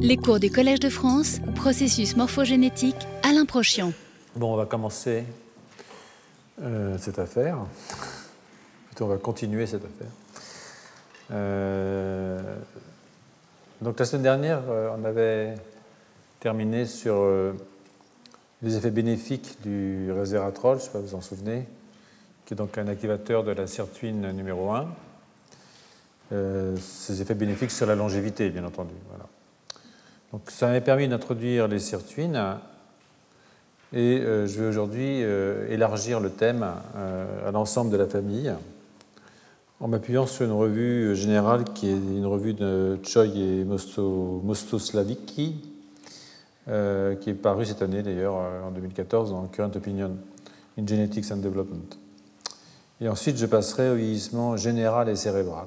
Les cours du Collège de France, processus morphogénétique, Alain Prochian. Bon, on va commencer euh, cette affaire. On va continuer cette affaire. Euh, donc, la semaine dernière, euh, on avait terminé sur les effets bénéfiques du resveratrol, je ne sais pas si vous en souvenez, qui est donc un activateur de la sirtuine numéro 1. ces effets bénéfiques sur la longévité, bien entendu. Voilà. Donc, ça m'a permis d'introduire les sirtuines et euh, je vais aujourd'hui euh, élargir le thème euh, à l'ensemble de la famille en m'appuyant sur une revue générale qui est une revue de Choi et Mosto, Mostoslavicki, qui est parue cette année d'ailleurs en 2014 dans Current Opinion in Genetics and Development. Et ensuite, je passerai au vieillissement général et cérébral.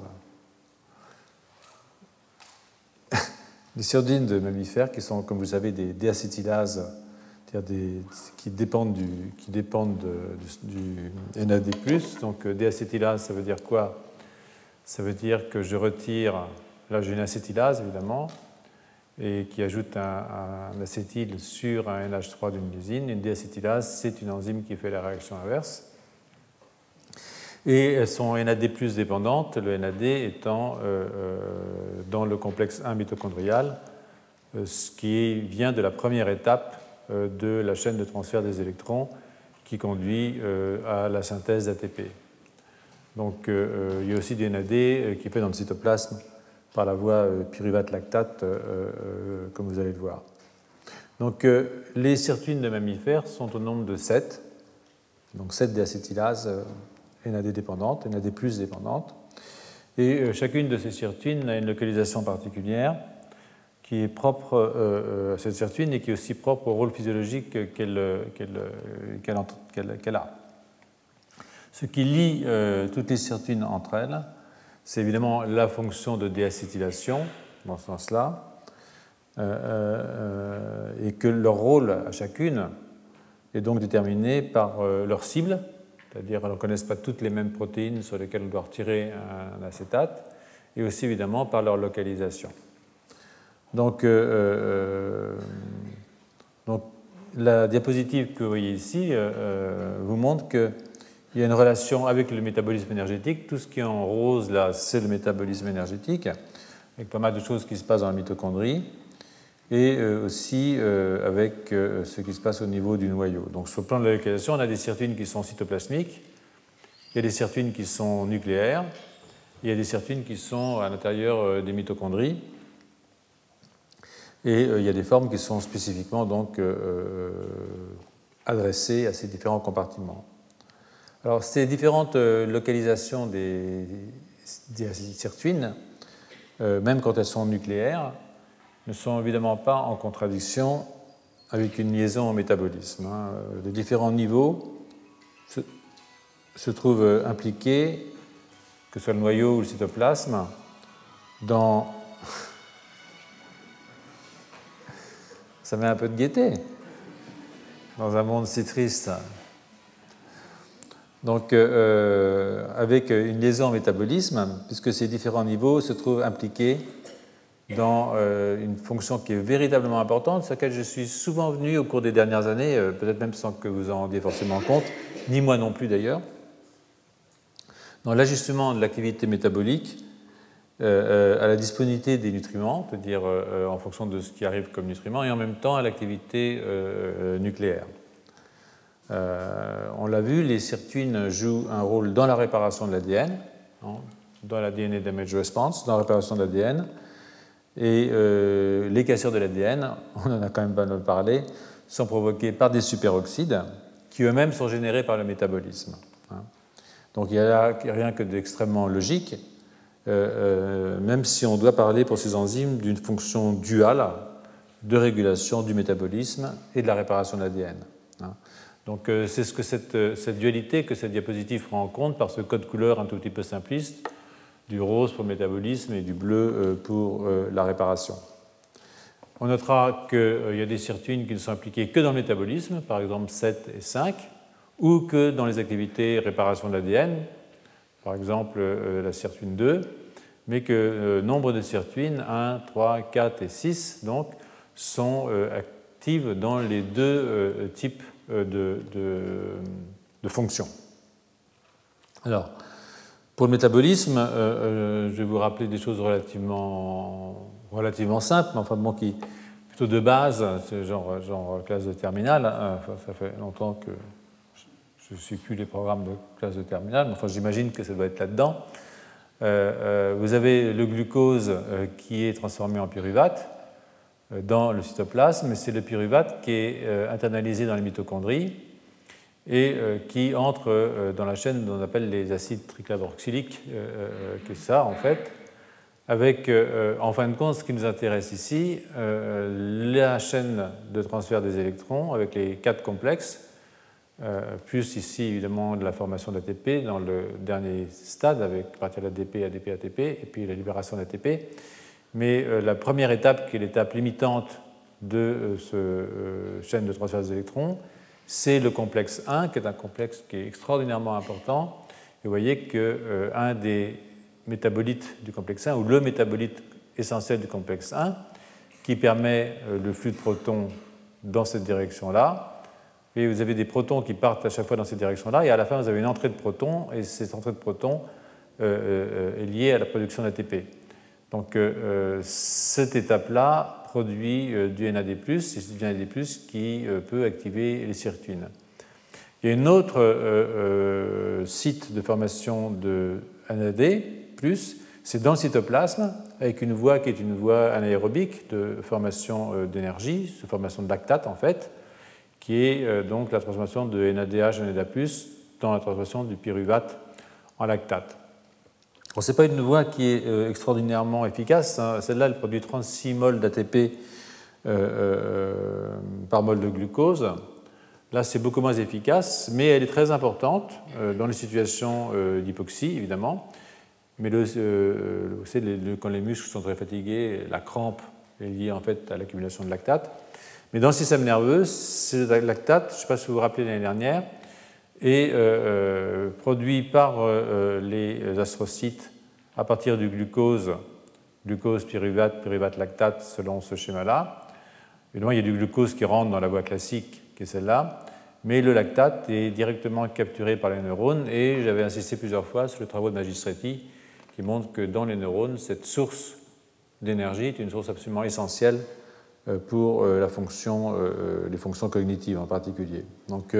Les surdines de mammifères, qui sont, comme vous savez, des déacétylases, des, qui dépendent, du, qui dépendent du, NAD. Donc, euh, déacétylase, ça veut dire quoi? Ça veut dire que je retire. Là, j'ai une acétylase, évidemment, et qui ajoute un, un acétyl sur un NH3 d'une lysine. Une déacétylase, c'est une enzyme qui fait la réaction inverse et elles sont NAD plus dépendantes, le NAD étant euh, euh, dans le complexe 1 mitochondrial, euh, ce qui vient de la première étape de la chaîne de transfert des électrons qui conduit à la synthèse d'ATP. Donc il y a aussi du NAD qui fait dans le cytoplasme par la voie pyruvate-lactate, comme vous allez le voir. Donc les sirtuines de mammifères sont au nombre de 7, donc 7 déacétylases NAD dépendante, NAD plus dépendante. Et euh, chacune de ces sirtuines a une localisation particulière qui est propre euh, euh, à cette sirtuine et qui est aussi propre au rôle physiologique qu'elle a. Ce qui lie toutes les sirtuines entre elles, c'est évidemment la fonction de déacétylation, dans ce sens-là, et que leur rôle à chacune est donc déterminé par leur cible, c'est-à-dire qu'elles ne connaissent pas toutes les mêmes protéines sur lesquelles on doit retirer un acétate, et aussi évidemment par leur localisation. Donc, euh, euh, donc la diapositive que vous voyez ici euh, vous montre qu'il y a une relation avec le métabolisme énergétique. Tout ce qui est en rose là, c'est le métabolisme énergétique, avec pas mal de choses qui se passent dans la mitochondrie et euh, aussi euh, avec euh, ce qui se passe au niveau du noyau. Donc sur le plan de la localisation, on a des sirtuines qui sont cytoplasmiques, il y a des sirtuines qui sont nucléaires, il y a des sirtuines qui sont à l'intérieur des mitochondries, et il y a des formes qui sont spécifiquement donc adressées à ces différents compartiments. Alors ces différentes localisations des, des sirtuines, même quand elles sont nucléaires, ne sont évidemment pas en contradiction avec une liaison au métabolisme. Hein. Les différents niveaux se, trouvent impliqués, que ce soit le noyau ou le cytoplasme, dans... Ça met un peu de gaieté dans un monde si triste. Donc, euh, euh, avec une liaison au métabolisme, puisque ces différents niveaux se trouvent impliqués dans euh, une fonction qui est véritablement importante, sur laquelle je suis souvent venu au cours des dernières années, euh, peut-être même sans que vous en rendiez forcément compte, ni moi non plus d'ailleurs, dans l'ajustement de l'activité métabolique euh, à la disponibilité des nutriments, c'est-à-dire en fonction de ce qui arrive comme nutriments, et en même temps à l'activité nucléaire. on l'a vu, les sirtuines jouent un rôle dans la réparation de l'ADN, hein, dans la DNA damage response, dans la réparation de l'ADN, et euh, les cassures de l'ADN, on en a quand même pas mal parlé, sont provoquées par des superoxydes qui eux-mêmes sont générés par le métabolisme. Hein. Donc il n'y a rien que d'extrêmement logique, euh, euh, même si on doit parler pour ces enzymes d'une fonction duale de régulation du métabolisme et de la réparation de l'ADN. Hein. Donc c'est ce que cette, cette, dualité que cette diapositive prend en compte par ce code couleur un tout petit peu simpliste du rose pour le métabolisme et du bleu euh, pour euh, la réparation. On notera qu'il euh, y a des sirtuines qui ne sont impliquées que dans le métabolisme, par exemple 7 et 5, ou que dans les activités réparation de l'ADN, par exemple la sirtuine 2, mais que nombre de sirtuines, 1, 3, 4 et 6, donc, sont actives dans les deux types de, de fonctions. Alors, pour le métabolisme, euh, euh, je vais vous rappeler des choses relativement, relativement simples, mais enfin bon, qui plutôt de base, genre, genre classe de terminale. Hein. ça fait longtemps que je ne suis plus les programmes de classe de terminale, mais enfin j'imagine que ça doit être là-dedans. Euh, vous avez le glucose qui est transformé en pyruvate dans le cytoplasme, mais c'est le pyruvate qui est internalisé dans les mitochondries et euh, qui entre euh, dans la chaîne dont on appelle les acides triclaborxyliques, euh, que ça en fait, avec en fin de compte ce qui nous intéresse ici, la chaîne de transfert des électrons avec les quatre complexes, plus ici évidemment de la formation d'ATP dans le dernier stade avec partir l'ADP, ADP, ATP, et puis la libération d'ATP. Mais la première étape, qui est l'étape limitante de cette chaîne de transfert des électrons, c'est le complexe 1, qui est un complexe qui est extraordinairement important. Et vous voyez qu'un euh, des métabolites du complexe 1, ou le métabolite essentiel du complexe 1, qui permet euh, le flux de protons dans cette direction-là, et vous avez des protons qui partent à chaque fois dans cette direction-là, et à la fin, vous avez une entrée de protons, et cette entrée de protons euh, est liée à la production d'ATP. Donc, cette étape-là produit euh, du NAD+, et c'est du NAD+, qui euh, peut activer les sirtuines. Il y a un autre euh, site de formation de NAD+, c'est dans le cytoplasme, avec une voie qui est une voie anaérobique de formation d'énergie, de formation de lactate en fait, qui est donc la transformation de NADH en NADA+, dans la transformation du pyruvate en lactate. Ce n'est pas une voie qui est euh, extraordinairement efficace. Hein. Celle-là, elle produit 36 mol d'ATP euh, euh, par mol de glucose. Là, c'est beaucoup moins efficace, mais elle est très importante dans les situations d'hypoxie, évidemment. Mais le, vous savez, quand les muscles sont très fatigués, la crampe est liée en fait à l'accumulation de lactate. Mais dans le système nerveux, ce lactate, je ne sais pas si vous vous rappelez l'année dernière, est euh, euh, produit par euh, les astrocytes à partir du glucose, glucose, pyruvate, pyruvate, lactate, selon ce schéma-là. Évidemment, il y a du glucose qui rentre dans la voie classique, qui est celle-là, mais le lactate est directement capturé par les neurones, et j'avais insisté plusieurs fois sur le travaux de Magistretti, qui montrent que dans les neurones, cette source d'énergie est une source absolument essentielle pour la fonction, les fonctions cognitives en particulier. Donc,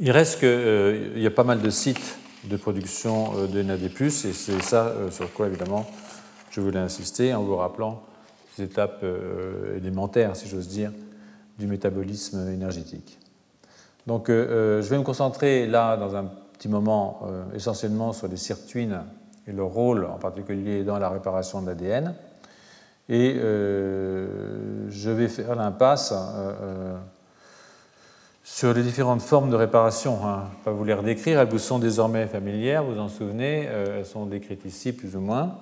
il reste qu'il euh, y a pas mal de sites de production euh, de NAD+, et c'est ça euh, sur quoi, évidemment, je voulais insister en vous rappelant ces étapes élémentaires, si j'ose dire, du métabolisme énergétique. Donc, je vais me concentrer là, dans un petit moment, essentiellement sur les sirtuines et leur rôle, en particulier dans la réparation de l'ADN. Et je vais faire l'impasse sur les différentes formes de réparation. Hein. Pas vous les redécrire, elles vous sont désormais familières, vous en souvenez, euh, elles sont décrites ici plus ou moins.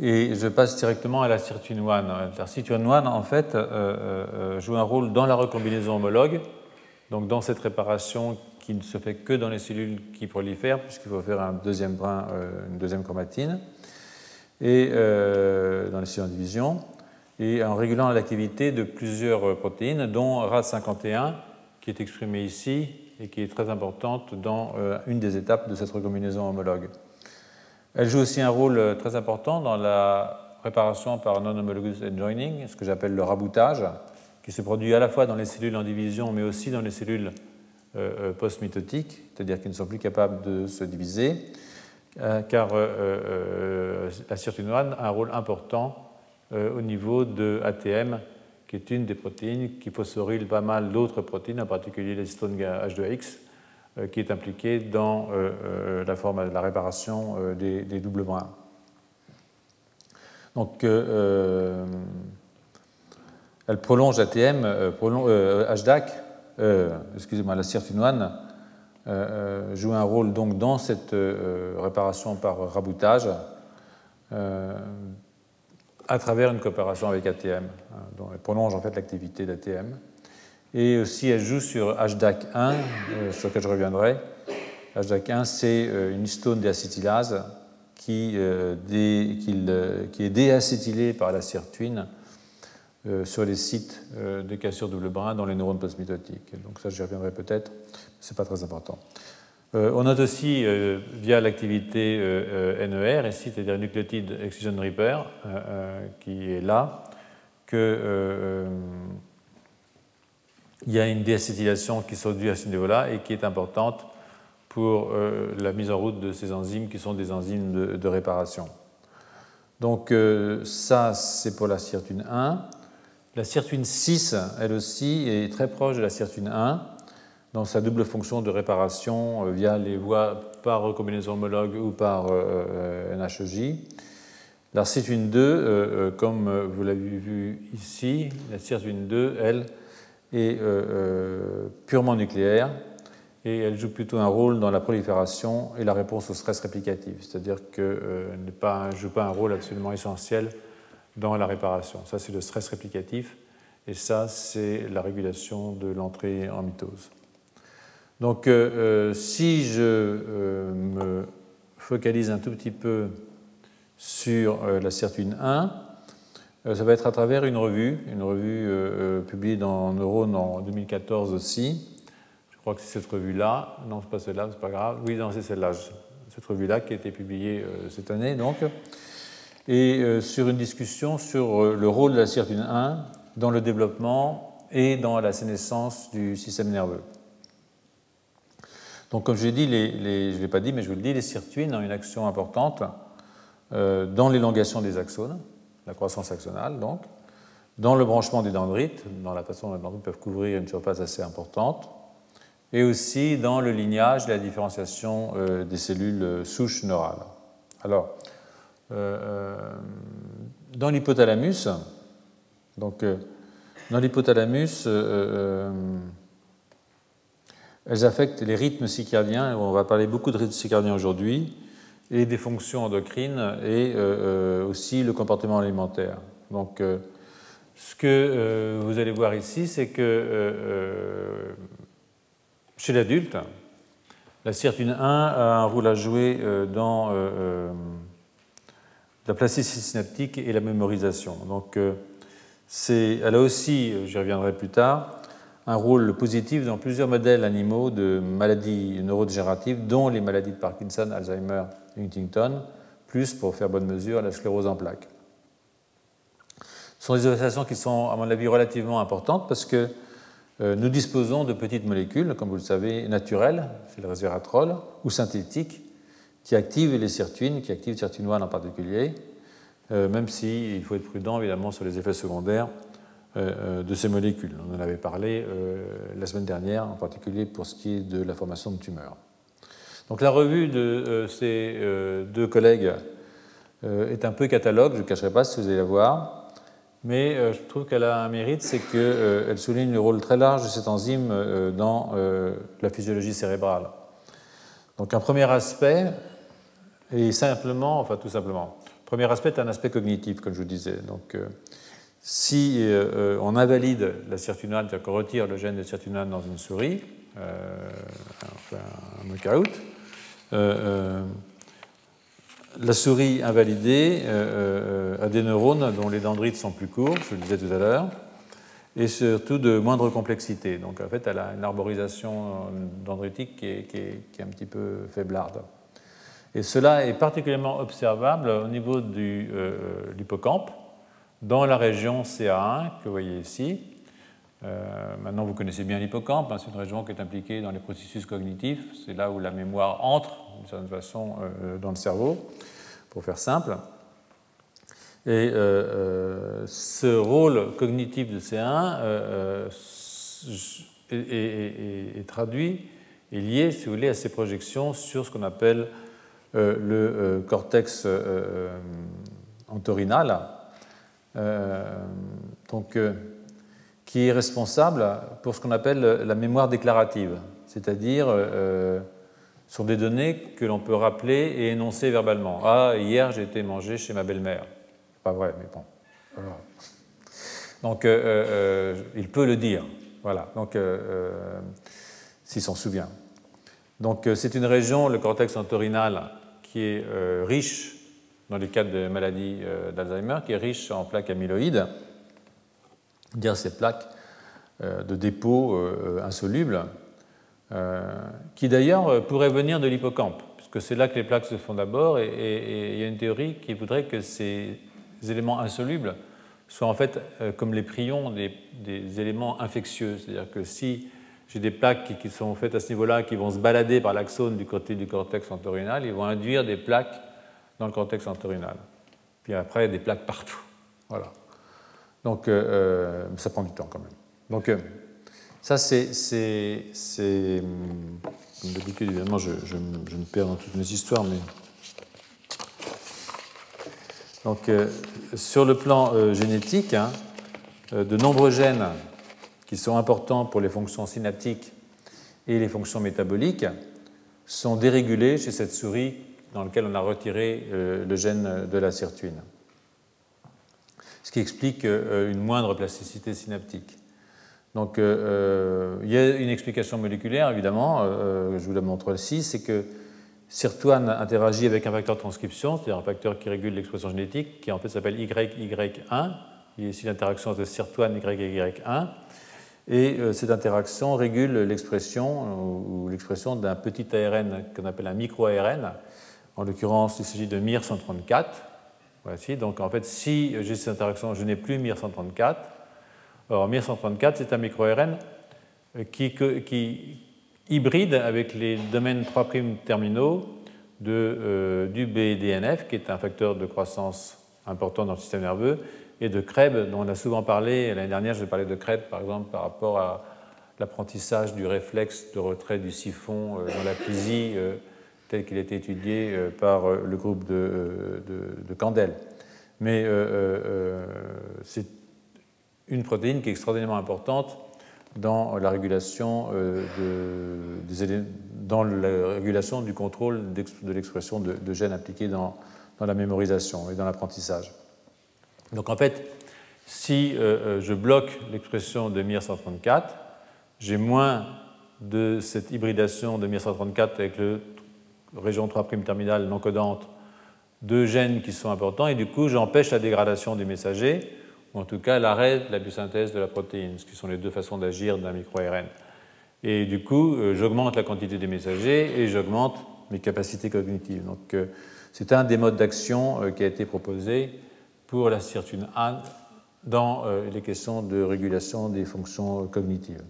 Et je passe directement à la sirtuine 1. La sirtuine 1, en fait, euh, euh, joue un rôle dans la recombinaison homologue, donc dans cette réparation qui ne se fait que dans les cellules qui prolifèrent, puisqu'il faut faire un deuxième brin, une deuxième chromatine, et dans les cellules en division et en régulant l'activité de plusieurs protéines, dont RAD51, qui est exprimée ici et qui est très importante dans euh, une des étapes de cette recombinaison homologue. Elle joue aussi un rôle euh, très important dans la réparation par non-homologous adjoining, ce que j'appelle le raboutage, qui se produit à la fois dans les cellules en division, mais aussi dans les cellules euh, post-mitotiques, c'est-à-dire qui ne sont plus capables de se diviser, car la sirtuine a un rôle important euh, au niveau de ATM, qui est une des protéines qui phosphoryle pas mal d'autres protéines, en particulier l'histone H2X, euh, qui est impliquée dans euh, la, forme, la réparation des, doubles brins. Donc, elle prolonge ATM, prolonge, HDAC, excusez-moi, la sirtuine joue un rôle donc dans cette réparation par raboutage à travers une coopération avec ATM. Hein, dont elle prolonge en fait l'activité d'ATM. Et aussi, elle joue sur HDAC1, euh, sur lequel je reviendrai, HDAC1, c'est une histone déacétylase qui, qui, est déacétylée par la sirtuine sur les sites de cassure double brin dans les neurones plasmitotiques. Donc ça, j'y reviendrai peut-être, ce n'est pas très important. On note aussi, via l'activité NER, c'est-à-dire nucléotide excision repair, qui est là, que il y a une déacétylation qui s'induit à ce niveau-là et qui est importante pour euh, la mise en route de ces enzymes qui sont des enzymes de, réparation. Donc euh, ça, c'est pour la sirtuine 1. La sirtuine 6, elle aussi, est très proche de la sirtuine 1 dans sa double fonction de réparation euh, via les voies par recombinaison homologue ou par NHEJ. La sirtuine 2, comme vous l'avez vu ici, la sirtuine 2, elle, est euh, euh, purement nucléaire et elle joue plutôt un rôle dans la prolifération et la réponse au stress réplicatif, c'est-à-dire qu'elle euh, ne joue pas un rôle absolument essentiel dans la réparation. Ça, c'est le stress réplicatif et ça, c'est la régulation de l'entrée en mitose. Donc, si je me focalise un tout petit peu sur la sirtuine 1, euh, ça va être à travers une revue, une revue euh, euh, publiée dans Neurone en 2014 aussi. Je crois que c'est cette revue-là. Non, c'est pas celle-là, c'est pas grave. Oui, non, c'est celle-là. Cette revue-là qui a été publiée cette année, donc. Et sur une discussion sur le rôle de la sirtuine 1 dans le développement et dans la sénescence du système nerveux. Donc, comme je l'ai dit, les, je ne l'ai pas dit, mais je vous le dis, les sirtuines ont une action importante dans l'élongation des axones la croissance axonale, donc, dans le branchement des dendrites, dans la façon dont les dendrites peuvent couvrir une surface assez importante, et aussi dans le lignage et la différenciation euh, des cellules euh, souches neurales. Alors, euh, dans l'hypothalamus, donc, dans l'hypothalamus, elles affectent les rythmes circadiens, on va parler beaucoup de rythmes circadiens aujourd'hui, et des fonctions endocrines et euh, euh, aussi le comportement alimentaire. Donc, euh, ce que vous allez voir ici, c'est que chez l'adulte, la sirtuine 1 a un rôle à jouer dans la plasticité synaptique et la mémorisation. Donc, elle a aussi, j'y reviendrai plus tard, un rôle positif dans plusieurs modèles animaux de maladies neurodégénératives, dont les maladies de Parkinson, Alzheimer Huntington, plus pour faire bonne mesure la sclérose en plaques. Ce sont des associations qui sont, à mon avis, relativement importantes parce que euh, nous disposons de petites molécules, comme vous le savez, naturelles, c'est le resveratrol, ou synthétiques, qui activent les sirtuines, qui activent sirtuine 1 en particulier, euh, même s'il il faut être prudent évidemment sur les effets secondaires de ces molécules. On en avait parlé la semaine dernière, en particulier pour ce qui est de la formation de tumeurs. Donc la revue de euh, ces euh, deux collègues euh, est un peu catalogue, je ne cacherai pas si vous allez la voir, mais je trouve qu'elle a un mérite, c'est qu'elle souligne le rôle très large de cette enzyme dans la physiologie cérébrale. Donc un premier aspect est simplement, enfin tout simplement, le premier aspect est un aspect cognitif, comme je vous disais. Donc si on invalide la sirtuinane, c'est-à-dire qu'on retire le gène de sirtuinane dans une souris, enfin un knockout, euh, euh, la souris invalidée euh, a des neurones dont les dendrites sont plus courts, je le disais tout à l'heure, et surtout de moindre complexité. Donc en fait, elle a une arborisation dendritique qui est, un petit peu faiblarde. Et cela est particulièrement observable au niveau de l'hippocampe, dans la région CA1 que vous voyez ici. maintenant, vous connaissez bien l'hippocampe, hein, c'est une région qui est impliquée dans les processus cognitifs, c'est là où la mémoire entre d'une certaine façon euh, dans le cerveau, pour faire simple. Et euh, euh, ce rôle cognitif de C1 est, traduit, est lié, si vous voulez, à ces projections sur ce qu'on appelle le cortex entorhinal, donc, qui est responsable pour ce qu'on appelle la mémoire déclarative, c'est-à-dire sont des données que l'on peut rappeler et énoncer verbalement. Ah, hier j'ai été manger chez ma belle-mère. Pas vrai, mais bon. Donc, euh, euh, euh, il peut le dire. Voilà. Donc, s'il s'en souvient. Donc c'est une région, le cortex entorhinal, qui est riche dans les cas de maladie d'Alzheimer, qui est riche en plaques amyloïdes, dire ces plaques de dépôt insolubles, qui d'ailleurs pourraient venir de l'hippocampe, puisque c'est là que les plaques se font d'abord, et il y a une théorie qui voudrait que ces éléments insolubles soient en fait, euh, comme les prions, des, éléments infectieux. C'est-à-dire que si j'ai des plaques qui, sont faites à ce niveau-là, qui vont se balader par l'axone du côté du cortex entorhinal, ils vont induire des plaques dans le cortex entorhinal. Puis après, des plaques partout. Voilà. Donc, euh, euh, ça prend du temps quand même. Donc, ça, c'est. Comme d'habitude, évidemment, je, je, me perds dans toutes mes histoires, mais donc, euh, sur le plan euh, génétique, hein, euh, de nombreux gènes qui sont importants pour les fonctions synaptiques et les fonctions métaboliques sont dérégulés chez cette souris dans laquelle on a retiré le gène de la sirtuine. Ce qui explique une moindre plasticité synaptique. Donc, il y a une explication moléculaire, évidemment, je vous la montre ici, c'est que Sirtuane interagit avec un facteur de transcription, c'est-à-dire un facteur qui régule l'expression génétique, qui en fait s'appelle YY1. Il y a ici l'interaction entre Sirtuane YY1. Et euh, cette interaction régule l'expression ou l'expression d'un petit ARN qu'on appelle un micro-ARN. En l'occurrence, il s'agit de MIR134. Voici. Donc en fait, si j'ai cette interaction, je n'ai plus MIR134. Or, MIR134, c'est un micro-ARN qui, hybride avec les domaines 3' terminaux euh, du BDNF, qui est un facteur de croissance important dans le système nerveux, et de Krebs, dont on a souvent parlé. L'année dernière, j'ai parlé de Krebs, par exemple, par rapport à l'apprentissage du réflexe de retrait du siphon euh, dans la euh, tel qu'il a été étudié par le groupe de, de, de Candel. Mais c'est une protéine qui est extraordinairement importante dans la régulation, euh, de, dans la régulation du contrôle de l'expression de, gènes appliqués dans, dans, la mémorisation et dans l'apprentissage. Donc en fait, si euh, euh, je bloque l'expression de MIR134, j'ai moins de cette hybridation de MIR134 avec le région 3' terminale non codante de gènes qui sont importants et du coup j'empêche la dégradation du messager ou en tout cas l'arrêt de la biosynthèse de la protéine, ce qui sont les deux façons d'agir d'un micro-ARN. Et du coup, euh, j'augmente la quantité des messagers et j'augmente mes capacités cognitives. Donc, euh, c'est un des modes d'action euh, qui a été proposé pour la sirtuine A dans les questions de régulation des fonctions cognitives.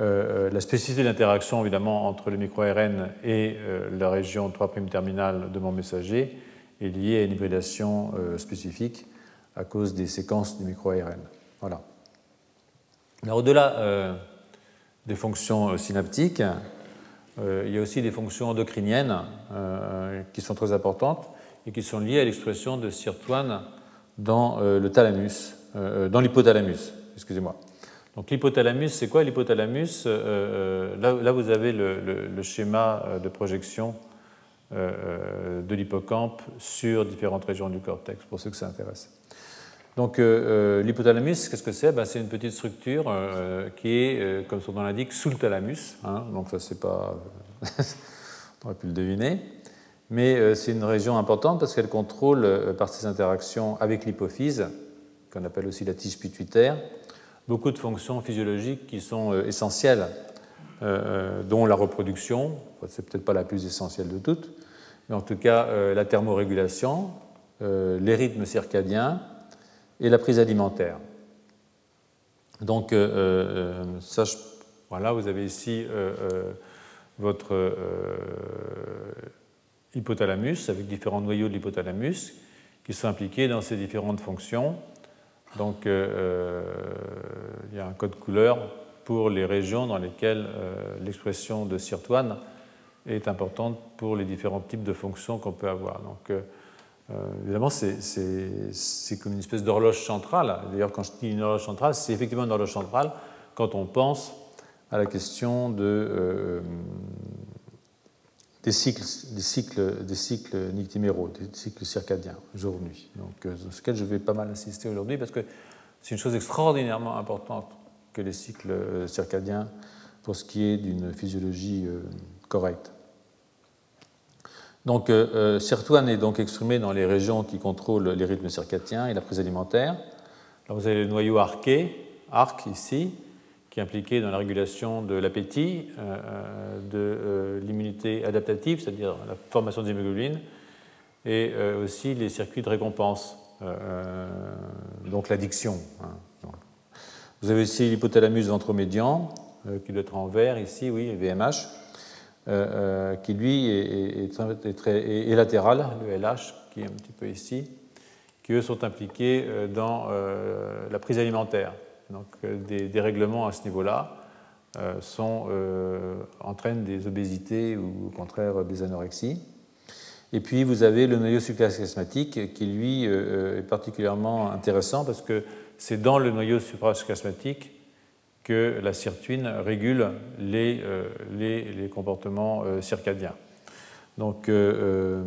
Hein. la spécificité d'interaction, évidemment, entre le micro-ARN et la région 3' terminale de mon messager est liée à une hybridation spécifique à cause des séquences du micro-ARN. Voilà. Au-delà euh, des fonctions euh, synaptiques, euh, il y a aussi des fonctions endocriniennes qui sont très importantes et qui sont liées à l'expression de sirtuane dans le thalamus, dans l'hypothalamus. Excusez-moi. Donc l'hypothalamus, c'est quoi l'hypothalamus là, vous avez le schéma de projection de l'hippocampe sur différentes régions du cortex, pour ceux que ça intéresse. Donc euh, euh, l'hypothalamus, qu'est-ce que c'est? Ben, C'est une petite structure euh, qui est, comme son nom l'indique, sous le thalamus. Hein. donc ça, c'est pas... on aurait pu le deviner. Mais c'est une région importante parce qu'elle contrôle, par ses interactions avec l'hypophyse, qu'on appelle aussi la tige pituitaire, beaucoup de fonctions physiologiques qui sont essentielles, dont la reproduction, c'est peut-être pas la plus essentielle de toutes, mais en tout cas la thermorégulation, les rythmes circadiens, et la prise alimentaire. Donc, euh, euh, voilà, vous avez ici euh, votre hypothalamus avec différents noyaux de l'hypothalamus qui sont impliqués dans ces différentes fonctions. Donc, il y a un code couleur pour les régions dans lesquelles l'expression de sirtuane est importante pour les différents types de fonctions qu'on peut avoir. Donc, euh, évidemment, c'est comme une espèce d'horloge centrale. D'ailleurs, quand je dis une horloge centrale, c'est effectivement une horloge centrale quand on pense à la question de, euh, des, cycles, des, cycles, des cycles nictiméraux, des cycles circadiens, jour-nuit. Donc, euh, sur lequel je vais pas mal insister aujourd'hui parce que c'est une chose extraordinairement importante que les cycles circadiens pour ce qui est d'une physiologie correcte. Donc, euh, est donc exprimé dans les régions qui contrôlent les rythmes circadiens et la prise alimentaire. Alors, vous avez le noyau arqué, arc ici, qui est impliqué dans la régulation de l'appétit, de l'immunité adaptative, c'est-à-dire la formation des hémoglobines, et aussi les circuits de récompense, donc l'addiction. Hein. Vous avez aussi l'hypothalamus ventromédian, euh, qui doit être en vert ici, oui, VMH, euh, euh, qui lui est, très, latéral, le LH, qui est un petit peu ici, qui eux sont impliqués dans la prise alimentaire. Donc des dérèglements à ce niveau-là sont, entraînent des obésités ou au contraire des anorexies. Et puis vous avez le noyau suprachiasmatique qui lui est particulièrement intéressant parce que c'est dans le noyau suprachiasmatique que la sirtuine régule les, euh, comportements euh, circadiens. Donc, euh,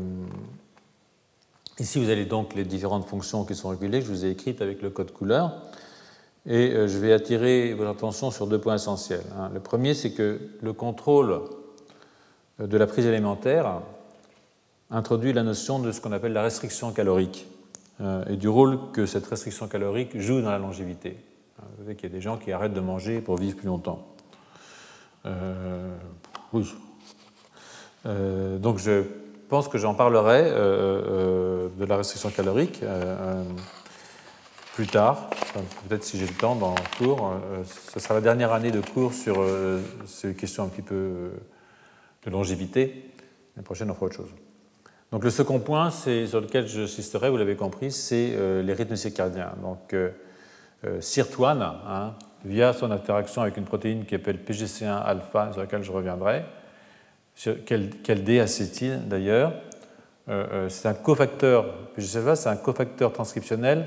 ici, vous avez donc les différentes fonctions qui sont régulées, je vous ai écrites avec le code couleur. Et je vais attirer votre attention sur deux points essentiels. Hein. Le premier, c'est que le contrôle de la prise alimentaire introduit la notion de ce qu'on appelle la restriction calorique et du rôle que cette restriction calorique joue dans la longévité. Vous savez qu'il y a des gens qui arrêtent de manger pour vivre plus longtemps. Euh, oui. Euh, donc je pense que j'en parlerai euh, de la restriction calorique plus tard, peut-être si j'ai le temps dans le cours. ce sera la dernière année de cours sur ces questions un petit peu de longévité. L'année prochaine, on fera autre chose. Donc le second point, sur lequel j'insisterai, vous l'avez compris, c'est les rythmes circadiens. Donc euh, Sirtuane, hein, via son interaction avec une protéine qui s'appelle PGC1-alpha, sur laquelle je reviendrai, quel, D-acétyl d'ailleurs. Euh, euh, c'est un cofacteur, c'est un cofacteur transcriptionnel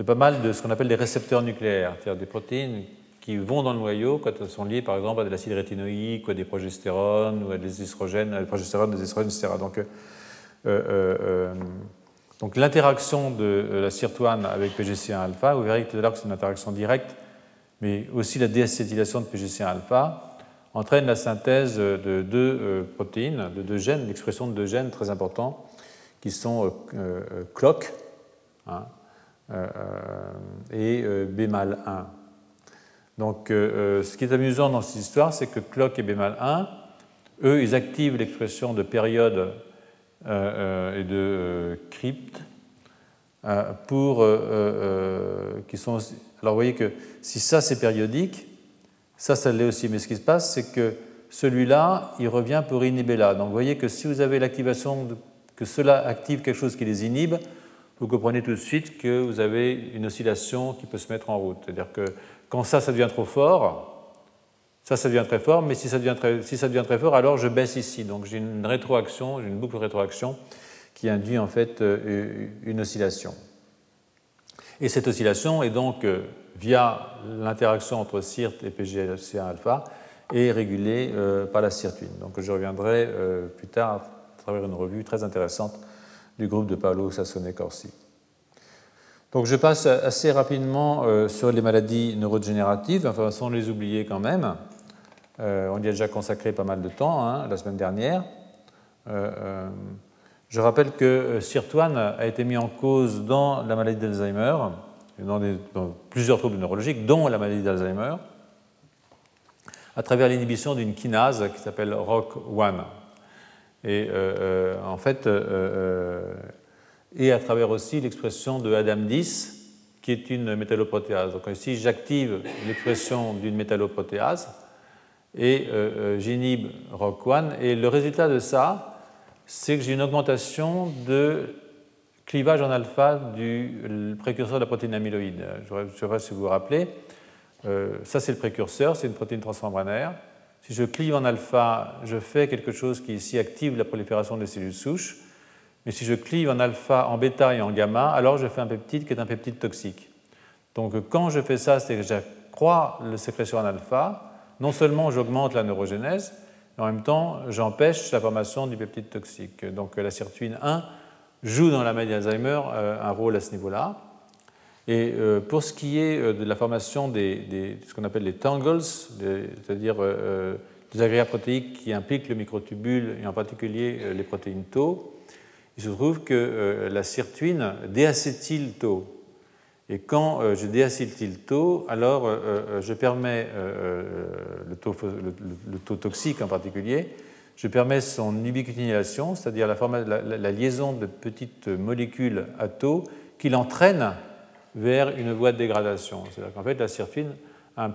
de pas mal de ce qu'on appelle des récepteurs nucléaires, c'est-à-dire des protéines qui vont dans le noyau quand elles sont liées par exemple à de l'acide rétinoïque ou à des progestérones ou à des estrogènes, à des progestérones, des estrogènes, etc. Donc, donc l'interaction de euh, la sirtuane avec PGC1-alpha, vous verrez tout à l'heure que c'est une interaction directe, mais aussi la déacétylation de PGC1-alpha entraîne la synthèse de deux euh, protéines, de deux gènes, l'expression de deux gènes très importants, qui sont euh, CLOC hein, et B-1. Donc ce qui est amusant dans cette histoire, c'est que CLOC et B-1, eux, ils activent l'expression de période euh, euh, et de euh, cryptes pour qui sont alors vous voyez que si ça c'est périodique, ça ça l'est aussi. Mais ce qui se passe, c'est que celui-là, il revient pour inhiber là. Donc vous voyez que si vous avez l'activation, que cela active quelque chose qui les inhibe, vous comprenez tout de suite que vous avez une oscillation qui peut se mettre en route. C'est-à-dire que quand ça, ça devient trop fort, ça, ça devient très fort, mais si ça devient très, si ça devient très fort, alors je baisse ici. Donc j'ai une rétroaction, j'ai une boucle de rétroaction qui induit en fait euh, une oscillation. Et cette oscillation est donc, euh, via l'interaction entre CIRT et PGLC1-alpha, est régulée euh, par la sirtuine. Donc je reviendrai plus tard à travers une revue très intéressante du groupe de Paolo Sassone-Corsi. Donc je passe assez rapidement sur les maladies neurodégénératives, enfin sans les oublier quand même. Euh, on y a déjà consacré pas mal de temps hein, la semaine dernière. Euh, euh, je rappelle que Sirtuane a été mis en cause dans la maladie d'Alzheimer, dans, dans, plusieurs troubles neurologiques, dont la maladie d'Alzheimer, à travers l'inhibition d'une kinase qui s'appelle ROC1. Et en fait, et à travers aussi l'expression de ADAM10, qui est une métalloprotéase. Donc ici, j'active l'expression d'une métalloprotéase et euh, euh, j'inhibe ROC1. Et le résultat de ça, c'est que j'ai une augmentation de clivage en alpha du précurseur de la protéine amyloïde. Je ne sais pas si vous vous rappelez. Euh, ça, c'est le précurseur, c'est une protéine transmembranaire. Si je clive en alpha, je fais quelque chose qui ici active la prolifération des cellules souches. Mais si je clive en alpha, en bêta et en gamma, alors je fais un peptide qui est un peptide toxique. Donc quand je fais ça, c'est que j'accrois le sécrétion en alpha, non seulement j'augmente la neurogénèse, mais en même temps j'empêche la formation du peptide toxique. Donc la sirtuine 1 joue dans la maladie d'Alzheimer euh, un rôle à ce niveau-là. Et euh, pour ce qui est euh, de la formation des, ce qu'on appelle les tangles, c'est-à-dire des agrégats protéiques qui impliquent le microtubule et en particulier les protéines tau, il se trouve que la sirtuine déacétyle tau. Et quand je déacétyle tau, alors je permets le taux, toxique en particulier, je permets son ubiquitination, c'est-à-dire la, liaison de petites molécules à taux qui l'entraînent vers une voie de dégradation. C'est-à-dire qu'en fait, la sirtuine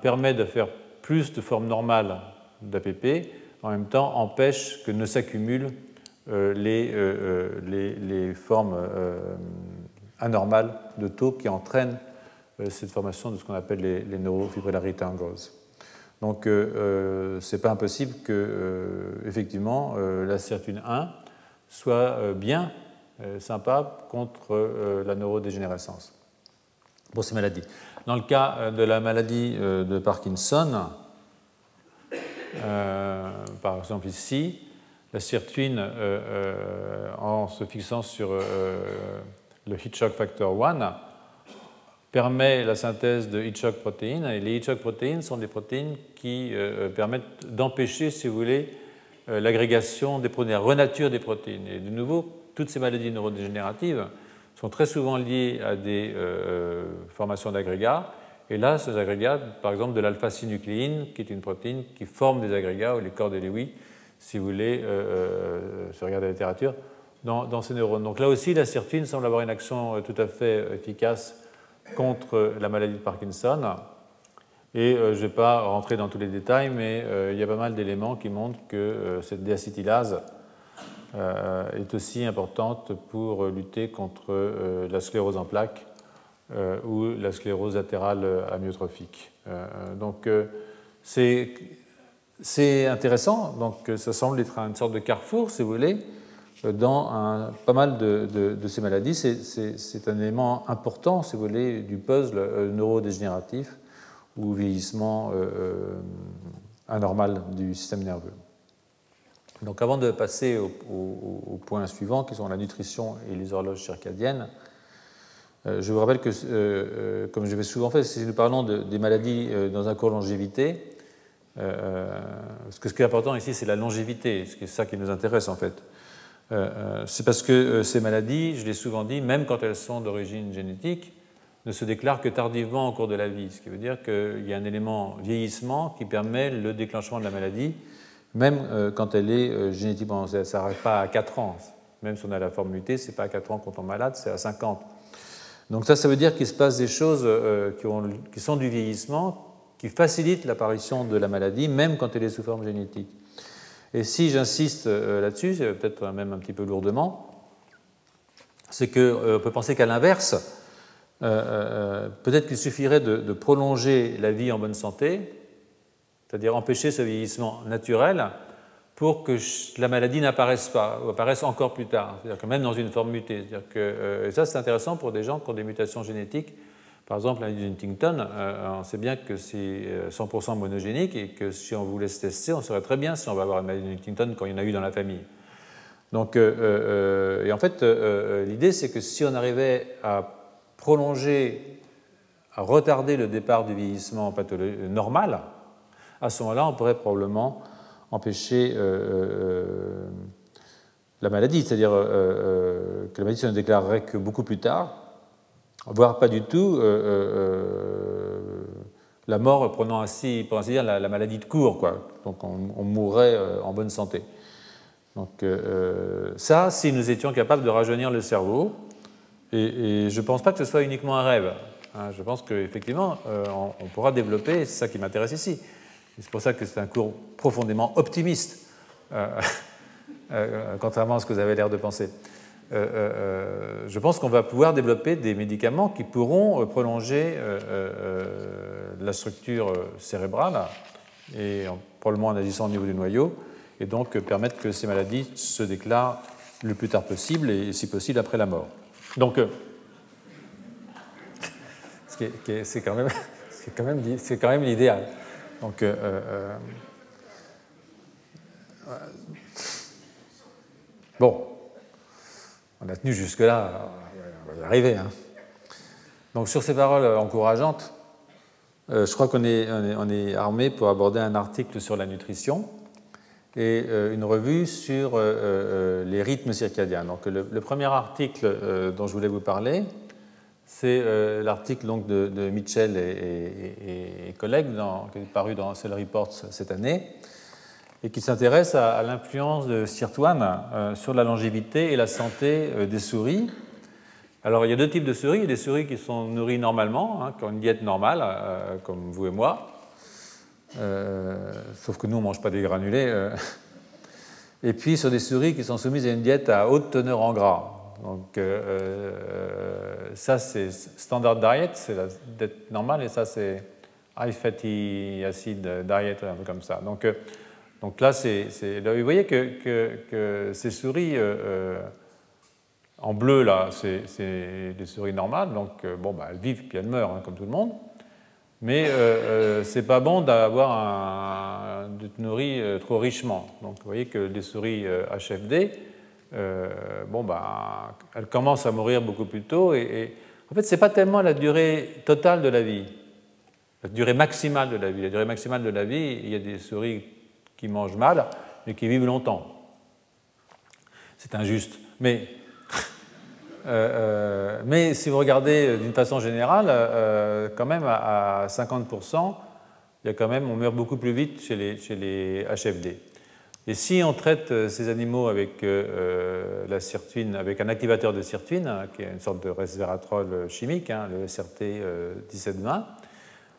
permet de faire plus de formes normales d'APP, en même temps empêche que ne s'accumulent euh, euh, les, les, formes euh, anormales de taux qui entraînent cette formation de ce qu'on appelle les, les neurofibrillarités donc, euh, euh, ce n'est pas impossible que, euh, effectivement, la sirtuine 1 soit bien sympa contre la neurodégénérescence Dans le cas de la maladie de Parkinson, par exemple ici, la sirtuine, en se fixant sur le Hitchcock factor 1, permet la synthèse de Hitchcock protéines. Et les Hitchcock protéines sont des protéines qui euh, euh, permettent d'empêcher, si vous voulez, euh, l'agrégation des protéines, la renature des protéines. Et de nouveau, toutes ces maladies neurodégénératives sont très souvent liées à des formations d'agrégats. Et là, ces agrégats, par exemple de l'alpha-synucléine, qui est une protéine qui forme des agrégats, ou les corps de Lewy, si vous voulez, euh, si vous regardez la littérature, dans, ces neurones. Donc là aussi, la sirtuine semble avoir une action tout à fait efficace contre la maladie de Parkinson. Et euh, je ne vais pas rentrer dans tous les détails, mais euh, il y a pas mal d'éléments qui montrent que euh, cette déacétylase est aussi importante pour lutter contre la sclérose en plaques ou la sclérose latérale amyotrophique. donc c'est intéressant, donc ça semble être une sorte de carrefour, si vous voulez, dans pas mal de, ces maladies. C'est un élément important, si vous voulez, du puzzle euh, neurodégénératif ou vieillissement euh, euh, anormal du système nerveux. Donc avant de passer au, point suivant, qui sont la nutrition et les horloges circadiennes, je vous rappelle que, comme je vais souvent faire, si nous parlons des maladies dans un cours longévité, ce qui est important ici, c'est la longévité, c'est ça qui nous intéresse en fait. Euh, euh, c'est parce que euh, ces maladies, je l'ai souvent dit, même quand elles sont d'origine génétique, ne se déclarent que tardivement au cours de la vie, ce qui veut dire qu'il y a un élément vieillissement qui permet le déclenchement de la maladie, même quand elle est génétiquement. Ça n'arrive pas à 4 ans. Même si on a la forme mutée, ce n'est pas à 4 ans qu'on tombe malade, c'est à 50. Donc ça, ça veut dire qu'il se passe des choses qui, qui sont du vieillissement, qui facilitent l'apparition de la maladie, même quand elle est sous forme génétique. Et si j'insiste euh, là-dessus, peut-être même un petit peu lourdement, c'est qu'on euh, peut penser qu'à l'inverse, euh, peut-être qu'il suffirait de, prolonger la vie en bonne santé, c'est-à-dire empêcher ce vieillissement naturel, pour que la maladie n'apparaisse pas, ou apparaisse encore plus tard, c'est-à-dire que même dans une forme mutée. Que, et ça, c'est intéressant pour des gens qui ont des mutations génétiques par exemple, la de Huntington, euh, on sait bien que c'est 100% euh, monogénique et que si on voulait se tester, on saurait très bien si on va avoir une maladie Huntington quand il y en a eu dans la famille. Donc, euh, et en fait, l'idée, c'est que si on arrivait à prolonger, à retarder le départ du vieillissement normal, à ce moment-là, on pourrait probablement empêcher la maladie, c'est-à-dire que la maladie se déclarerait que beaucoup plus tard, voire pas du tout, euh, euh, euh, la mort prenant ainsi, pour ainsi dire, la, maladie de cours, quoi. Donc on, mourrait en bonne santé. Donc ça, si nous étions capables de rajeunir le cerveau, et, je ne pense pas que ce soit uniquement un rêve. Hein. je pense qu'effectivement, on, pourra développer, c'est ça qui m'intéresse ici. C'est pour ça que c'est un cours profondément optimiste, contrairement à ce que vous avez l'air de penser. Euh, euh, euh, je pense qu'on va pouvoir développer des médicaments qui pourront prolonger la structure cérébrale et probablement en agissant au niveau du noyau et donc permettre que ces maladies se déclarent le plus tard possible et si possible après la mort. Donc, c'est quand même, c'est quand même l'idéal. Donc, bon, on a tenu jusque-là, on va y arriver. Hein. Donc sur ces paroles encourageantes, euh, je crois qu'on est, on est, armé pour aborder un article sur la nutrition. et une revue sur les rythmes circadiens. Donc le, premier article dont je voulais vous parler, c'est l'article donc de, Mitchell et, collègues qui est paru dans Cell Reports cette année et qui s'intéresse à, l'influence de SIRT1 sur la longévité et la santé des souris alors, il y a deux types de souris. Il y a des souris qui sont nourries normalement, hein, qui ont une diète normale, euh, comme vous et moi. Euh, sauf que nous, on ne mange pas des granulés. Euh. Et puis, sur des souris qui sont soumises à une diète à haute teneur en gras. Donc, ça, c'est standard diet, c'est la diète normale, et ça, c'est high fatty acid diet, un peu comme ça. Donc, donc là, c'est, vous voyez que, ces souris en bleu, là, c'est des souris normales, donc euh, bon, bah, elles vivent puis elles meurent, hein, comme tout le monde. Mais euh, euh c'est pas bon d'avoir un, de nourrir euh, trop richement. Donc vous voyez que les souris HFD, bon, bah, elles commencent à mourir beaucoup plus tôt. Et, en fait, ce n'est pas tellement la durée totale de la vie, la durée maximale de la vie. La durée maximale de la vie, il y a des souris qui mangent mal, mais qui vivent longtemps. C'est injuste. Mais euh, euh, mais si vous regardez d'une façon générale, euh, quand même à, 50%, il y a quand même, on meurt beaucoup plus vite chez les, chez les HFD. Et si on traite ces animaux avec la sirtuine, avec un activateur de sirtuine, hein, qui est une sorte de resveratrol chimique, hein, le SRT 1720,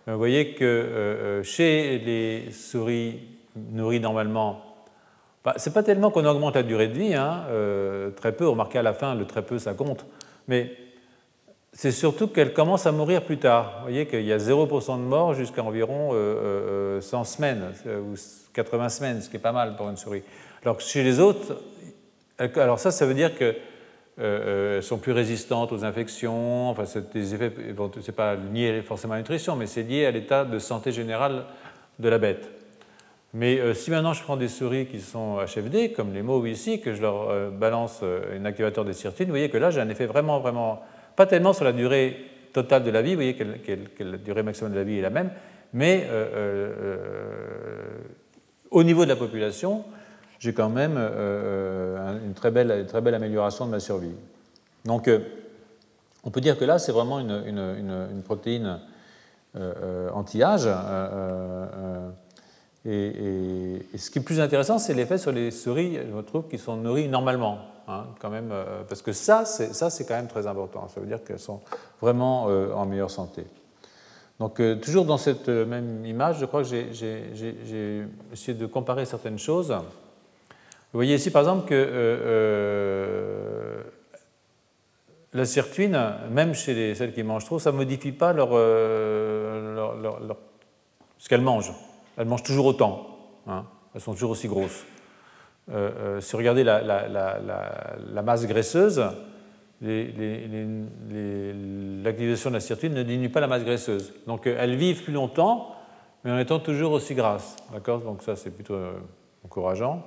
vous voyez que chez les souris nourries normalement bah, Ce n'est pas tellement qu'on augmente la durée de vie, hein, euh, très peu, remarquez à la fin, le très peu, ça compte, mais c'est surtout qu'elle commence à mourir plus tard. Vous voyez qu'il y a 0% de mort jusqu'à environ 100 euh, euh, semaines, ou 80 semaines, ce qui est pas mal pour une souris. Alors que chez les autres, alors ça, ça veut dire qu'elles sont plus résistantes aux infections. Enfin, c'est des effets, c'est pas lié forcément à la nutrition, mais c'est lié à l'état de santé générale de la bête. Mais euh, si maintenant je prends des souris qui sont HFD, comme les mauves ici, que je leur euh, balance euh, un activateur de sirtuine, vous voyez que là j'ai un effet vraiment, vraiment, pas tellement sur la durée totale de la vie, vous voyez que, la durée maximum de la vie est la même, mais au niveau de la population, j'ai quand même une, très belle, très belle amélioration de ma survie. Donc on peut dire que là c'est vraiment une, une protéine anti-âge et, ce qui est plus intéressant, c'est l'effet sur les souris, je trouve, qui sont nourries normalement, hein, quand même, euh, parce que ça, c'est quand même très important. Ça veut dire qu'elles sont vraiment euh, en meilleure santé. Donc, euh, toujours dans cette même image, je crois que j'ai essayé de comparer certaines choses. Vous voyez ici, par exemple, que la sirtuine, même chez les, celles qui mangent trop, ça ne modifie pas leur, ce qu'elles mangent elles mangent toujours autant. Hein. elles sont toujours aussi grosses. Euh, euh, si vous regardez la, masse graisseuse, l'activation de la sirtuine ne diminue pas la masse graisseuse. Donc euh, elles vivent plus longtemps, mais en étant toujours aussi grasses. D'accord? Donc ça, c'est plutôt encourageant.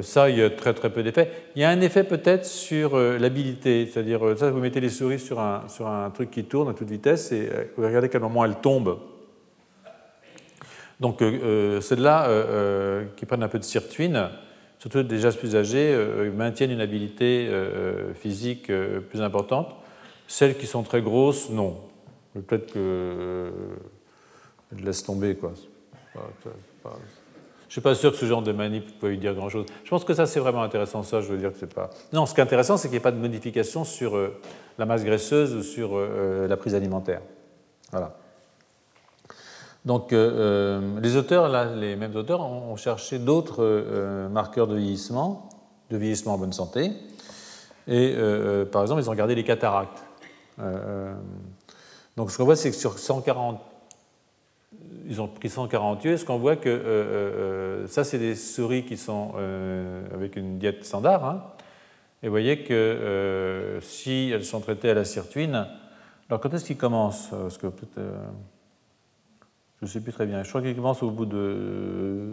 Ça, il y a très très peu d'effets. Il y a un effet peut-être sur l'habilité, c'est-à-dire, ça, vous mettez les souris sur un, sur un truc qui tourne à toute vitesse et vous regardez quel moment elles tombent. Donc euh, euh, celles-là euh, qui prennent un peu de sirtuine, surtout déjà plus âgées, maintiennent une habileté physique plus importante. Celles qui sont très grosses, non. Peut-être que je laisse tomber quoi. Je suis pas sûr que ce genre de manip peut lui dire grand-chose. Je pense que ça, c'est vraiment intéressant. Ça, je veux dire que c'est pas. Non, ce qui est intéressant, c'est qu'il n'y ait pas de modification sur la masse graisseuse ou sur la prise alimentaire. Voilà. Donc euh, euh, les auteurs, là, les mêmes auteurs, ont, cherché d'autres euh, marqueurs de vieillissement, de vieillissement en bonne santé. Et par exemple, ils ont regardé les cataractes. donc ce qu'on voit, c'est que sur 140, ils ont pris 140 yeux, ce qu'on voit que ça, c'est des souris qui sont avec une diète standard. Hein. et vous voyez que si elles sont traitées à la sirtuine, alors quand est-ce qu'ils commencent? Parce que je ne sais plus très bien. Je crois qu'il commence au bout de,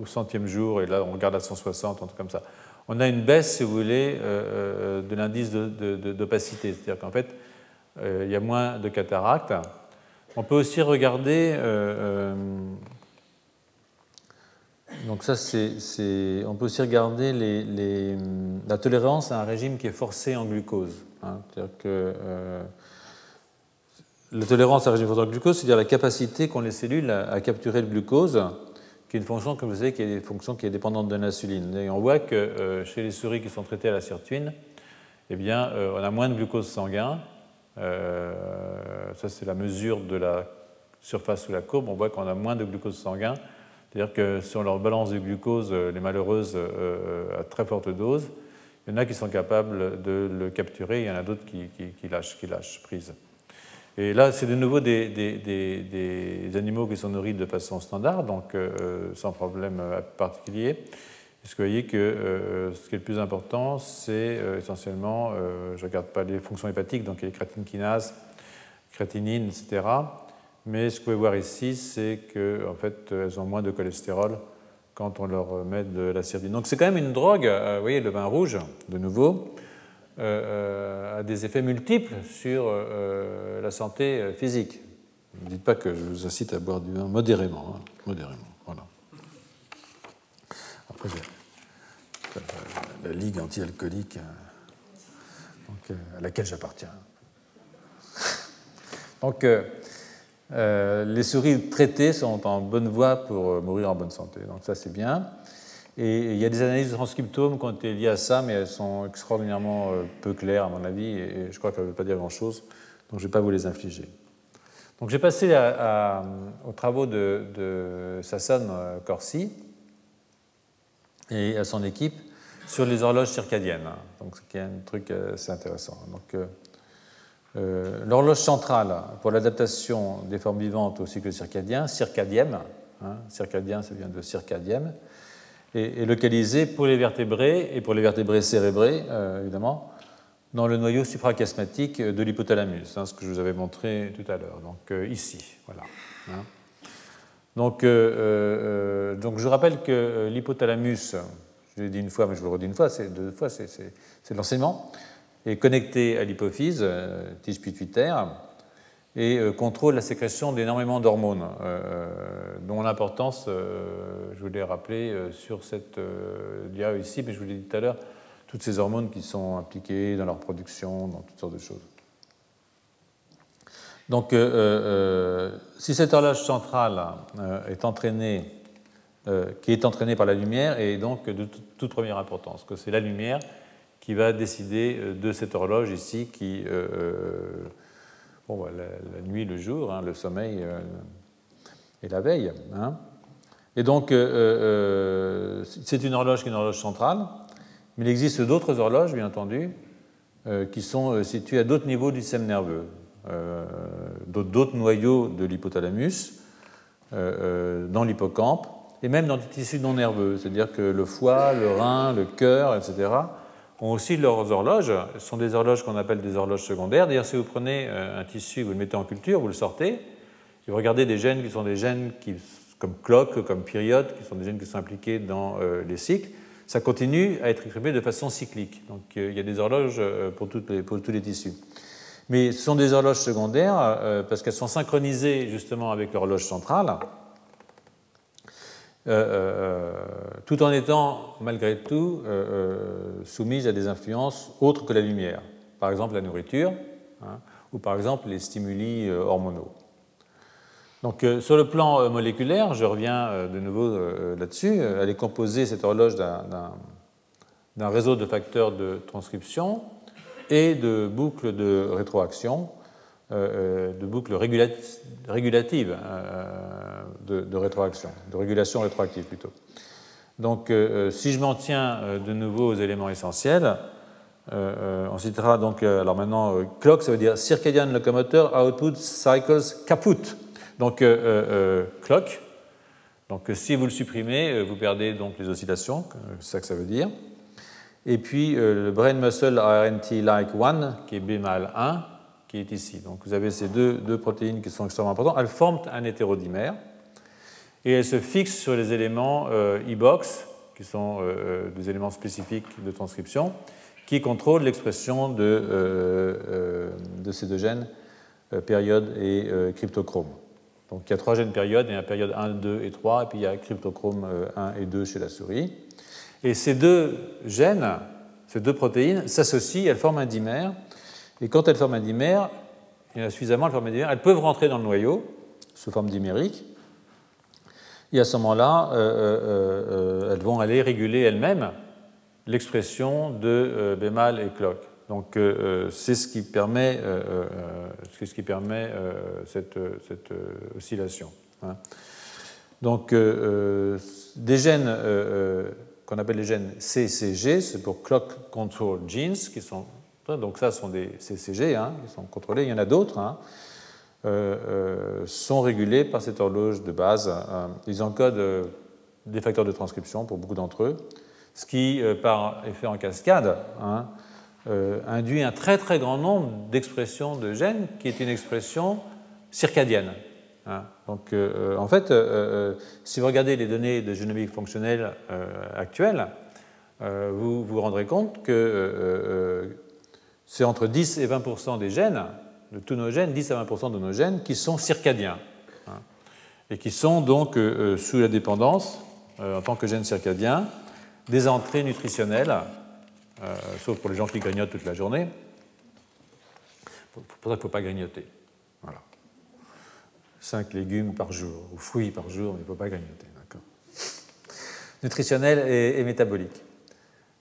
au centième jour, et là on regarde à 160, un truc comme ça. On a une baisse, si vous voulez, euh, euh, de l'indice d'opacité, c'est-à-dire qu'en fait, euh, il y a moins de cataractes. On peut aussi regarder donc ça, c'est, on peut aussi regarder la tolérance à un régime qui est forcé en glucose. Hein. C'est-à-dire que la tolérance à régime en glucose, c'est-à-dire la capacité qu'ont les cellules à, capturer le glucose, qui est une fonction, comme vous savez, qui est une fonction qui est dépendante de l'insuline. Et on voit que chez les souris qui sont traitées à la sirtuine, eh bien, on a moins de glucose sanguin. ça, c'est la mesure de la surface sous la courbe. On voit qu'on a moins de glucose sanguin c'est-à-dire que sur leur balance de glucose, euh, les malheureuses euh, à très forte dose, il y en a qui sont capables de le capturer, il y en a d'autres qui, lâchent, qui lâchent prise. Et là, c'est de nouveau des, animaux qui sont nourris de façon standard, donc euh, sans problème particulier. ce que vous voyez que ce qui est le plus important, c'est essentiellement, je ne regarde pas les fonctions hépatiques, donc les créatine kinase, créatinine, etc. Mais ce que vous pouvez voir ici, c'est qu'en en fait, elles ont moins de cholestérol quand on leur met de la sardine. Donc c'est quand même une drogue, euh, vous voyez, le vin rouge, de nouveau, euh, euh, a des effets multiples sur la santé physique. Ne dites pas que je vous incite à boire du vin modérément. Hein, modérément voilà. Après, la, la, Ligue anti-alcoolique à laquelle j'appartiens. Donc, euh, les souris traitées sont en bonne voie pour euh, mourir en bonne santé. Donc ça, c'est bien. Et il y a des analyses de transcriptomes qui ont été liées à ça, mais elles sont extraordinairement euh, peu claires, à mon avis, et je crois qu'elles ne veulent pas dire grand-chose, donc je ne vais pas vous les infliger. Donc j'ai passé aux travaux de, de Sasson Corsi et à son équipe sur les horloges circadiennes, donc ce qui est un truc assez intéressant. Donc, euh, l'horloge centrale pour l'adaptation des formes vivantes au cycle circadien, circadième, hein, circadien ça vient de circadième, est, localisée pour les vertébrés et pour les vertébrés cérébrés, euh, évidemment, dans le noyau suprachiasmatique de l'hypothalamus, hein, ce que je vous avais montré tout à l'heure, donc euh, ici. Voilà, hein. donc, donc, je rappelle que l'hypothalamus, je l'ai dit une fois, mais je vous le redis une fois, c'est deux fois, c'est l'enseignement est connecté à l'hypophyse, euh, tige pituitaire, et euh, contrôle la sécrétion d'énormément d'hormones, euh, dont l'importance, je vous l'ai rappelé sur cette dia ici, mais je vous l'ai dit tout à l'heure, toutes ces hormones qui sont impliquées dans leur production, dans toutes sortes de choses. Donc, si cette horloge centrale est entraînée, qui est entraînée par la lumière, est donc de toute première importance, que c'est la lumière qui va décider euh, de cette horloge ici qui, euh, euh, bon, bah, la, nuit, le jour, hein, le sommeil et la veille. Hein. Et donc, c'est une horloge qui est une horloge centrale, mais il existe d'autres horloges, bien entendu, qui sont situées à d'autres niveaux du système nerveux, d'autres noyaux de l'hypothalamus, dans l'hippocampe, et même dans des tissus non nerveux, c'est-à-dire que le foie, le rein, le cœur, etc., ont aussi leurs horloges. Ce sont des horloges qu'on appelle des horloges secondaires. D'ailleurs, si vous prenez euh, un tissu, vous le mettez en culture, vous le sortez, et vous regardez des gènes qui sont des gènes qui, comme clock, comme période, qui sont des gènes qui sont impliqués dans euh, les cycles, ça continue à être exprimé de façon cyclique. Donc euh, il y a des horloges pour, pour tous les tissus. Mais ce sont des horloges secondaires parce qu'elles sont synchronisées justement avec l'horloge centrale. Euh, euh, tout en étant malgré tout euh, soumise à des influences autres que la lumière, par exemple la nourriture hein, ou par exemple les stimuli hormonaux. Donc sur le plan moléculaire, je reviens de nouveau là-dessus, elle est composée, cette horloge, d'un réseau de facteurs de transcription et de boucles de rétroaction. euh, euh, de boucles régulatives euh, de, rétroaction, de régulation rétroactive plutôt. Donc, si je m'en tiens de nouveau aux éléments essentiels, on citera donc, alors maintenant, clock, ça veut dire circadian locomotor output cycles caput. Donc, clock. Donc, si vous le supprimez, vous perdez donc les oscillations, c'est ça que ça veut dire. Et puis, le brain muscle RNT like 1, qui est B mal 1, qui est ici. Donc vous avez ces deux, protéines qui sont extrêmement importantes. Elles forment un hétérodimère et elles se fixent sur les éléments euh, e-box, qui sont euh, euh, des éléments spécifiques de transcription, qui contrôlent l'expression de, ces deux gènes, période et cryptochrome. Donc il y a trois gènes périodes, il y a période 1, 2 et 3, et puis il y a cryptochrome 1 et 2 chez la souris. Et ces deux gènes, ces deux protéines, s'associent, elles forment un dimère. Et quand elles forment un dimère, il y en a suffisamment, elles peuvent rentrer dans le noyau sous forme dimérique. Et à ce moment-là, euh, euh, euh, elles vont aller réguler elles-mêmes l'expression de Bémal et clock. Donc c'est ce qui permet, ce qui permet cette, cette oscillation. Hein. Donc des gènes qu'on appelle les gènes CCG, c'est pour Clock Control Genes, qui sont donc ça sont des CCG hein, qui sont contrôlés. Il y en a d'autres. Hein. Euh, euh, sont régulés par cette horloge de base. Euh, ils encodent des facteurs de transcription pour beaucoup d'entre eux, ce qui, par effet en cascade, hein, induit un très très grand nombre d'expressions de gènes qui est une expression circadienne. Hein. Donc, en fait, si vous regardez les données de génomique fonctionnelle actuelles, vous vous rendrez compte que c'est entre 10 et 20% des gènes de tous nos gènes, 10 à 20% de nos gènes, qui sont circadiens hein, et qui sont donc euh, euh, sous la dépendance, euh, en tant que gènes circadiens, des entrées nutritionnelles, sauf pour les gens qui grignotent toute la journée. Pour ça qu'il ne faut pas grignoter. Voilà. 5 légumes par jour, ou fruits par jour, mais il ne faut pas grignoter. Nutritionnel et, et métabolique.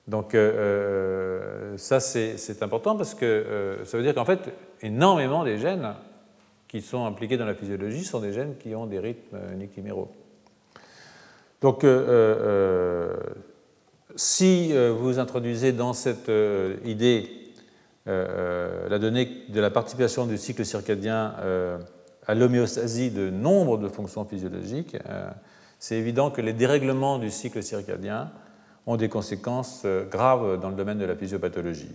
Donc euh, euh, ça, c'est important parce que euh, ça veut dire qu'en fait, énormément des gènes qui sont impliqués dans la physiologie sont des gènes qui ont des rythmes nictiméraux. Donc si vous introduisez dans cette idée la donnée de la participation du cycle circadien à l'homéostasie de nombre de fonctions physiologiques, c'est évident que les dérèglements du cycle circadien ont des conséquences euh, graves dans le domaine de la physiopathologie.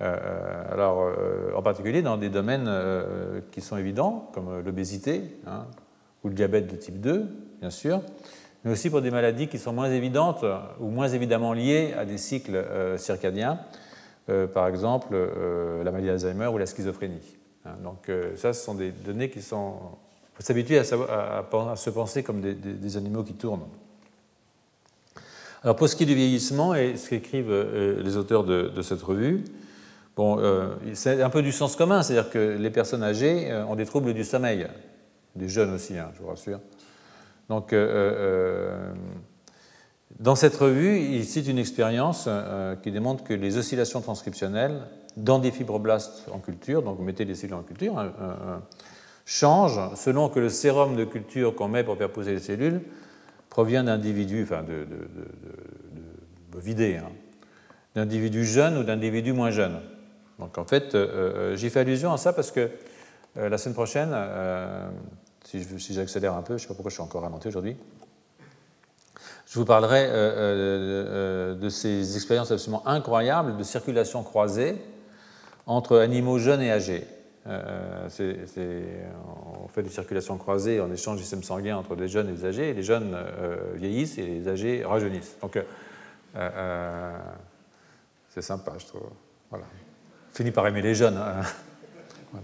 Euh, euh, alors, en particulier dans des domaines qui sont évidents, comme l'obésité hein, ou le diabète de type 2, bien sûr, mais aussi pour des maladies qui sont moins évidentes ou moins évidemment liées à des cycles circadiens, par exemple la maladie d'Alzheimer ou la schizophrénie. Hein. donc, ça, ce sont des données qui sont. Il faut s'habituer à, se penser comme des animaux qui tournent. Alors pour ce qui est du vieillissement et ce qu'écrivent euh, les auteurs de, cette revue, bon, euh, c'est un peu du sens commun, c'est-à-dire que les personnes âgées euh, ont des troubles du sommeil, des jeunes aussi, hein, je vous rassure. Donc dans cette revue, il cite une expérience qui démontre que les oscillations transcriptionnelles dans des fibroblastes en culture, donc vous mettez des cellules en culture, hein, changent selon que le sérum de culture qu'on met pour faire poser les cellules provient d'individus, enfin de, de, vidés, hein, d'individus jeunes ou d'individus moins jeunes. Donc en fait, euh, euh, j'y fais allusion à ça parce que euh, la semaine prochaine, si j'accélère un peu, je ne sais pas pourquoi je suis encore ralenti aujourd'hui, je vous parlerai de ces expériences absolument incroyables de circulation croisée entre animaux jeunes et âgés. Euh, on fait des circulations croisées, on échange du système sanguin entre les jeunes et les âgés, les jeunes euh, vieillissent et les âgés rajeunissent. Donc, euh, c'est sympa, je trouve. Voilà. Fini par aimer les jeunes. Hein.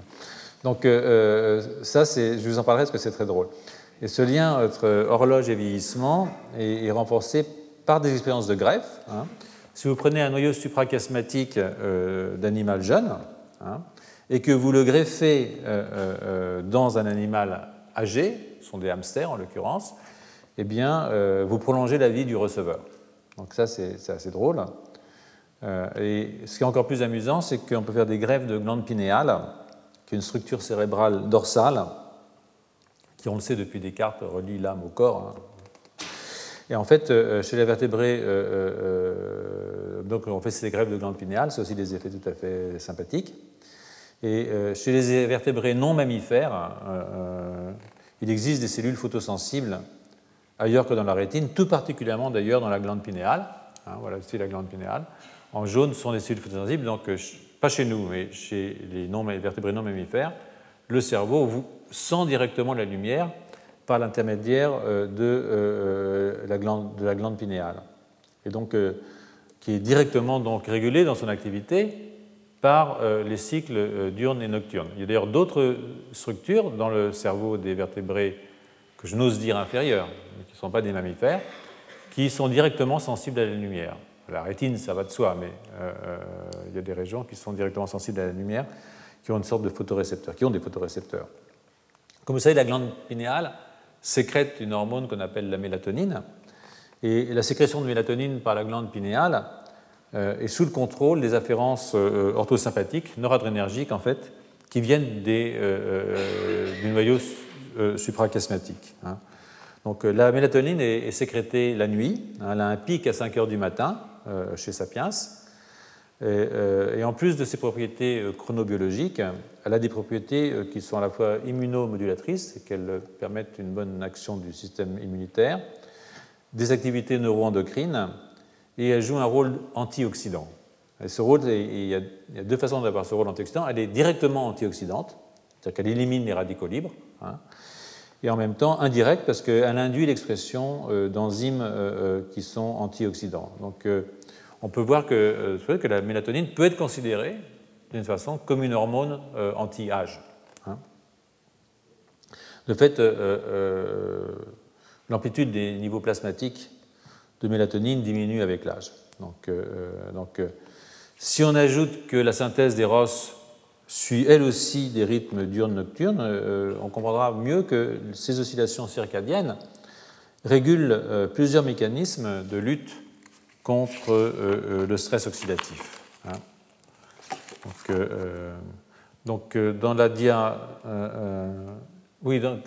Donc, ça, je vous en parlerai parce que c'est très drôle. Et ce lien entre horloge et vieillissement est, renforcé par des expériences de greffe. Hein. Si vous prenez un noyau suprachiasmatique d'animal jeune, hein, et que vous le greffez euh, euh, euh, dans un animal âgé, ce sont des hamsters en l'occurrence, eh bien, vous prolongez la vie du receveur. Donc ça, c'est assez drôle. et ce qui est encore plus amusant, c'est qu'on peut faire des greffes de glandes pinéales, qui est une structure cérébrale dorsale, qui, on le sait depuis Descartes, relie l'âme au corps. Hein. Et en fait, chez les vertébrés, donc on fait ces greffes de glandes pinéales, c'est aussi des effets tout à fait sympathiques. Et euh, chez les vertébrés non mammifères, euh, euh, il existe des cellules photosensibles ailleurs que dans la rétine, tout particulièrement d'ailleurs dans la glande pinéale. Hein, voilà ici la glande pinéale. En jaune, ce sont des cellules photosensibles, donc pas chez nous, mais chez les, non, vertébrés non mammifères, le cerveau sent directement la lumière par l'intermédiaire de, la glande, de la glande pinéale. Et donc, qui est directement donc régulée dans son activité par les cycles diurnes et nocturnes. Il y a d'ailleurs d'autres structures dans le cerveau des vertébrés que je n'ose dire inférieurs, mais qui ne sont pas des mammifères, qui sont directement sensibles à la lumière. La rétine, ça va de soi, mais il y a des régions qui sont directement sensibles à la lumière, qui ont une sorte de photorécepteurs, qui ont des photorécepteurs. Comme vous savez, la glande pinéale sécrète une hormone qu'on appelle la mélatonine. Et la sécrétion de mélatonine par la glande pinéale euh, est sous le contrôle des afférences euh, orthosympathiques, noradrénergiques en fait, qui viennent des, euh, du noyau suprachiasmatique. Hein. Donc la mélatonine est, sécrétée la nuit, hein. elle a un pic à 5 heures du matin chez Sapiens, et, en plus de ses propriétés chronobiologiques, elle a des propriétés qui sont à la fois immunomodulatrices, et qu'elles permettent une bonne action du système immunitaire, des activités neuroendocrines, et elle joue un rôle antioxydant. Ce rôle, il y, a, deux façons d'avoir ce rôle antioxydant. Elle est directement antioxydante, c'est-à-dire qu'elle élimine les radicaux libres, hein, et en même temps indirect parce qu'elle induit l'expression d'enzymes qui sont antioxydants. Donc, on peut voir que, euh, la mélatonine peut être considérée d'une façon comme une hormone euh, anti-âge. Hein. de fait, euh, l'amplitude des niveaux plasmatiques de mélatonine diminue avec l'âge. Donc, donc si on ajoute que la synthèse des ROS suit elle aussi des rythmes diurnes-nocturnes, on comprendra mieux que ces oscillations circadiennes régulent plusieurs mécanismes de lutte contre euh, euh, le stress oxydatif. Hein. Donc, euh, donc, dans la dia. oui, donc.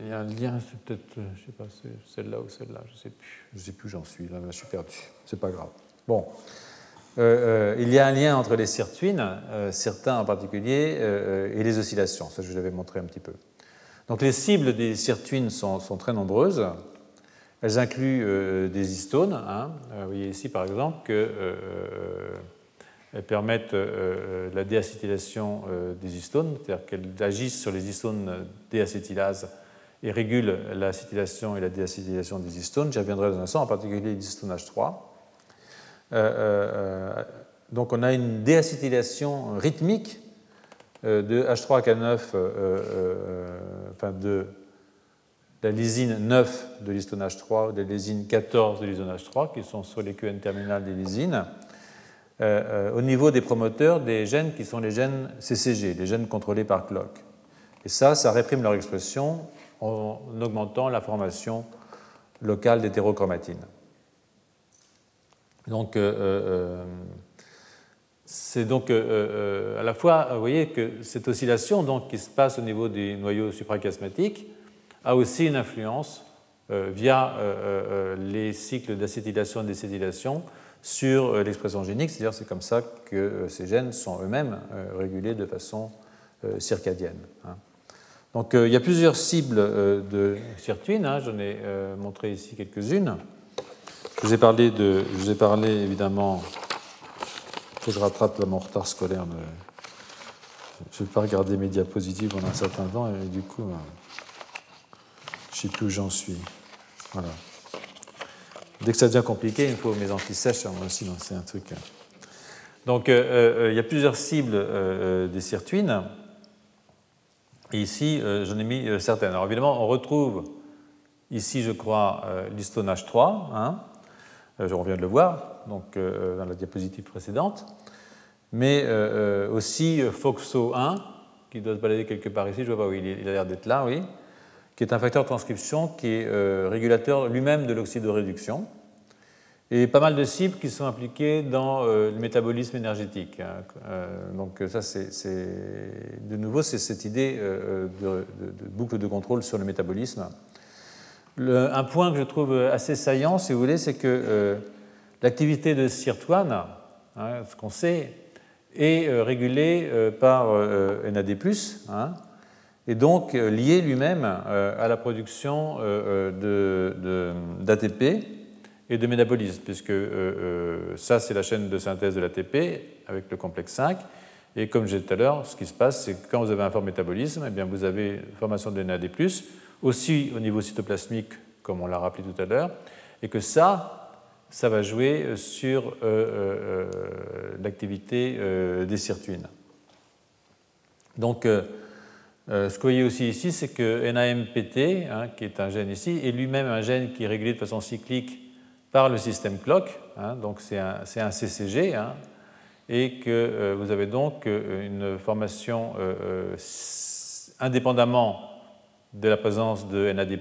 Il y a un lien, c'est peut-être, je ne sais pas, celle-là ou celle-là, je sais plus. Je sais plus, j'en suis, là, je suis perdu. C'est pas grave. Bon. il y a un lien entre les sirtuines, certains en particulier, et les oscillations. Ça, je vous l'avais montré un petit peu. Donc, les cibles des sirtuines sont, très nombreuses. Elles incluent euh, des histones. Hein. Euh, vous voyez ici par exemple qu'elles euh, permettent la déacétylation des histones, c'est-à-dire qu'elles agissent sur les histones déacétylase et régulent l'acétylation et la déacétylation des histones. J'y reviendrai dans un instant, en particulier les histones H3. donc on a une déacétylation rythmique de H3K9, enfin de la lysine 9 de l'histone 3 ou la lysine 14 de l'histone 3 qui sont sur les QN terminales des lysines, euh, euh, au niveau des promoteurs des gènes qui sont les gènes CCG, les gènes contrôlés par clock. Et ça, ça réprime leur expression en augmentant la formation locale d'hétérochromatine. Donc, euh, c'est donc à la fois, vous voyez que cette oscillation donc, qui se passe au niveau des noyaux suprachiasmatiques, a aussi une influence euh, via euh, euh, les cycles d'acétylation et d'acétylation sur l'expression génique, c'est-à-dire c'est comme ça que ces gènes sont eux-mêmes régulés de façon circadienne. Hein. Donc il y a plusieurs cibles de sirtuine, hein. j'en ai montré ici quelques-unes. Je vous ai parlé, de, je vous ai parlé évidemment, que je rattrape mon retard scolaire. Je ne vais pas regarder mes diapositives pendant un certain temps et du coup, je sais plus où j'en suis. Voilà. Dès que ça devient compliqué, il faut mes antisèches, moi aussi, c'est un truc. Hein. Donc, euh, euh, il y a plusieurs cibles euh, des sirtuines. Et ici, j'en ai mis certaines. Alors, évidemment, on retrouve ici, je crois, l'histone H3. Hein. on vient de le voir donc, dans la diapositive précédente. Mais aussi FOXO1, qui doit se balader quelque part ici. Je vois pas où il, a l'air d'être là, oui qui est un facteur de transcription qui est euh, régulateur lui-même de l'oxydoréduction, et pas mal de cibles qui sont impliquées dans euh, le métabolisme énergétique. Hein. Euh, donc ça, c'est de nouveau, cette idée de, boucle de contrôle sur le métabolisme. un point que je trouve assez saillant, si vous voulez, c'est que l'activité de sirtuane, hein, ce qu'on sait, est régulée par NAD+, hein, et donc euh, lié lui-même euh, à la production euh, d'ATP et de métabolisme, puisque ça, c'est la chaîne de synthèse de l'ATP avec le complexe 5. Et comme j'ai dit tout à l'heure, ce qui se passe, c'est que quand vous avez un fort métabolisme, eh bien, vous avez formation de NAD+, aussi au niveau cytoplasmique, comme on l'a rappelé tout à l'heure, et que ça, ça va jouer sur l'activité des sirtuines. Donc, ce que vous voyez aussi ici, c'est que NAMPT, hein, qui est un gène ici, est lui-même un gène qui est régulé de façon cyclique par le système clock, hein, donc c'est un, CCG, hein, et que euh, vous avez donc euh, une formation euh, indépendamment de la présence de NAD+,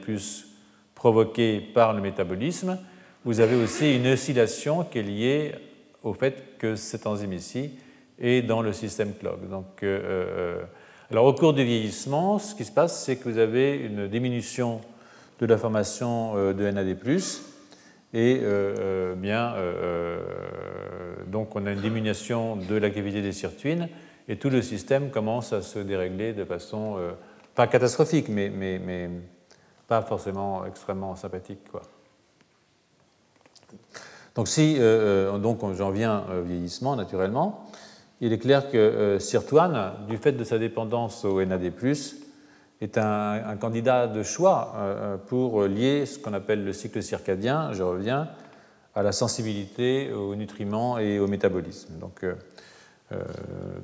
provoquée par le métabolisme, vous avez aussi une oscillation qui est liée au fait que cette enzyme ici est dans le système clock. Donc, alors au cours du vieillissement, ce qui se passe, c'est que vous avez une diminution de la formation de NAD+, et euh, euh, bien, euh, donc on a une diminution de l'activité des sirtuines et tout le système commence à se dérégler de façon pas catastrophique, mais, mais, mais, pas forcément extrêmement sympathique. Quoi. Donc si donc j'en viens au vieillissement naturellement, il est clair que Sirtuane, du fait de sa dépendance au NAD+, est un, candidat de choix euh, pour lier ce qu'on appelle le cycle circadien, je reviens, à la sensibilité aux nutriments et au métabolisme. Donc, euh, euh,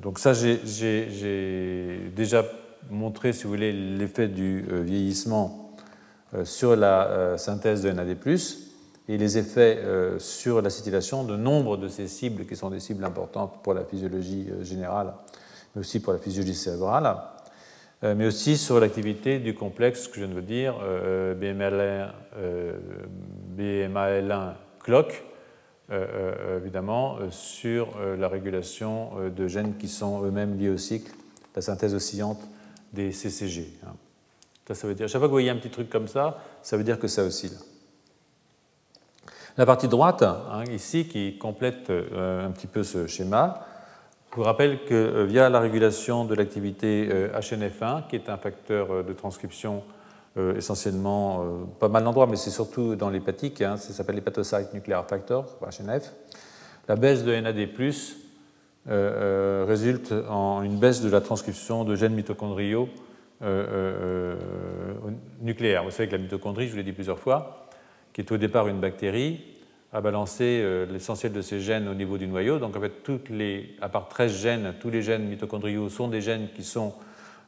donc ça, j'ai déjà montré, si vous voulez, l'effet du vieillissement sur la synthèse de NAD+, et les effets sur l'acétylation de nombre de ces cibles qui sont des cibles importantes pour la physiologie générale, mais aussi pour la physiologie cérébrale. Euh, mais aussi sur l'activité du complexe que je viens de vous dire, euh, BML1, BMAL1 clock, évidemment, sur la régulation de gènes qui sont eux-mêmes liés au cycle, la synthèse oscillante des CCG. Hein. Ça, ça veut dire, chaque fois que vous voyez un petit truc comme ça, ça veut dire que ça oscille. La partie droite, hein, ici, qui complète un petit peu ce schéma, je vous rappelle que euh, via la régulation de l'activité HNF1, euh, qui est un facteur euh, de transcription essentiellement, pas mal d'endroits, mais c'est surtout dans l'hépatique, hein, ça s'appelle l'hépatocyte nuclear factor, HNF, la baisse de NAD+, résulte en une baisse de la transcription de gènes mitochondriaux nucléaires. Vous savez que la mitochondrie, je vous l'ai dit plusieurs fois, qui est au départ une bactérie, à balancer euh, l'essentiel de ces gènes au niveau du noyau. Donc en fait, toutes les, à part 13 gènes, tous les gènes mitochondriaux sont des gènes qui sont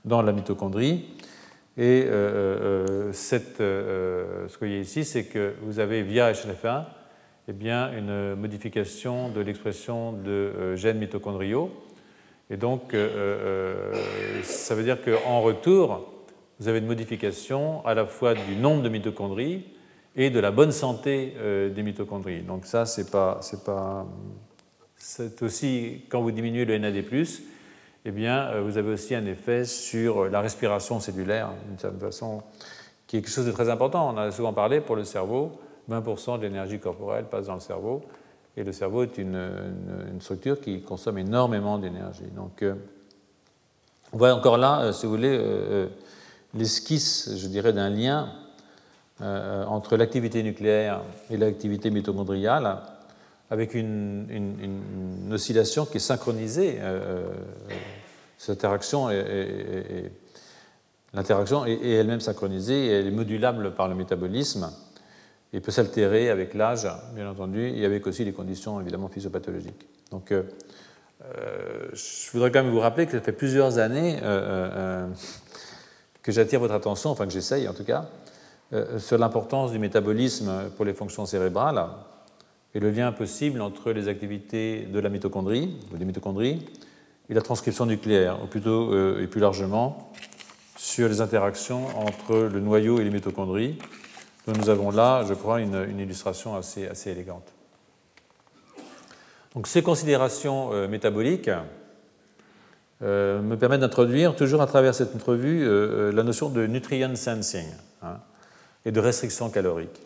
dans la mitochondrie. Et euh, euh, cette, ce que vous voyez ici, c'est que vous avez via HNF1 eh bien, une modification de l'expression de gènes mitochondriaux. Et donc, ça veut dire qu'en retour, vous avez une modification à la fois du nombre de mitochondries et de la bonne santé euh, des mitochondries. Donc ça, c'est pas, c'est pas, c'est aussi quand vous diminuez le NAD+, eh bien, euh, vous avez aussi un effet sur la respiration cellulaire, d'une certaine façon, qui est quelque chose de très important. On en a souvent parlé pour le cerveau. 20% de l'énergie corporelle passe dans le cerveau, et le cerveau est une, structure qui consomme énormément d'énergie. Donc, euh, on voit encore là, si vous voulez, l'esquisse, je dirais, d'un lien euh, entre l'activité nucléaire et l'activité mitochondriale, avec une, oscillation qui est synchronisée. Euh, euh, cette interaction est, l'interaction est, elle-même synchronisée et elle est modulable par le métabolisme et peut s'altérer avec l'âge, bien entendu, et avec aussi les conditions évidemment physiopathologiques. Donc, je voudrais quand même vous rappeler que ça fait plusieurs années que j'attire votre attention, enfin que j'essaye en tout cas, sur l'importance du métabolisme pour les fonctions cérébrales et le lien possible entre les activités de la mitochondrie, ou des mitochondries, et la transcription nucléaire, ou plutôt euh, et plus largement sur les interactions entre le noyau et les mitochondries, nous avons là, je crois, une, illustration assez, élégante. Donc ces considérations euh, métaboliques me permettent d'introduire, toujours à travers cette entrevue, la notion de nutrient sensing. Et de restriction calorique,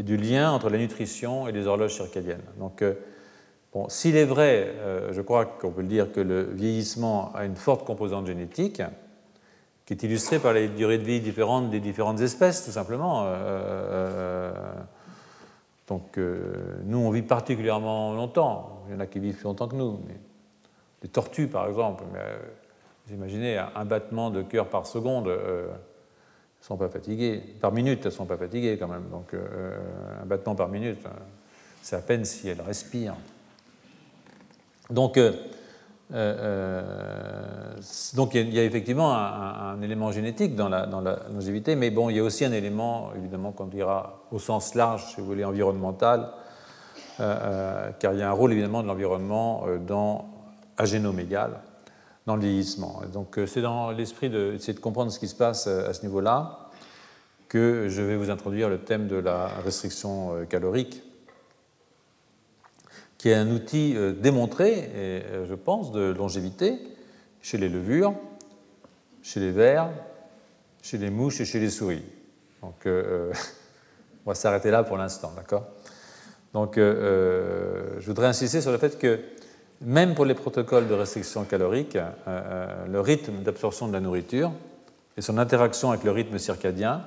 et du lien entre la nutrition et les horloges circadiennes. Donc, euh, bon, s'il est vrai, euh, je crois qu'on peut le dire, que le vieillissement a une forte composante génétique, qui est illustrée par les durées de vie différentes des différentes espèces, tout simplement. Euh, donc, nous, on vit particulièrement longtemps. Il y en a qui vivent plus longtemps que nous. Mais les tortues, par exemple, vous imaginez un battement de cœur par seconde sont pas fatiguées. Par minute, elles ne sont pas fatiguées quand même. Donc euh, un battement par minute, hein. c'est à peine si elle respire. Donc, euh, euh, donc il y, a effectivement un, élément génétique dans la, longévité, mais bon, il y a aussi un élément, évidemment, qu'on dira au sens large, si vous voulez, environnemental, car il y a un rôle évidemment de l'environnement dans, égal dans le vieillissement. Donc c'est dans l'esprit de, de comprendre ce qui se passe à ce niveau-là que je vais vous introduire le thème de la restriction euh, calorique, qui est un outil euh, démontré, euh, je pense, de longévité chez les levures, chez les vers, chez les mouches et chez les souris. Donc, on va s'arrêter là pour l'instant, d'accord? Donc, je voudrais insister sur le fait que même pour les protocoles de restriction calorique, le rythme d'absorption de la nourriture et son interaction avec le rythme circadien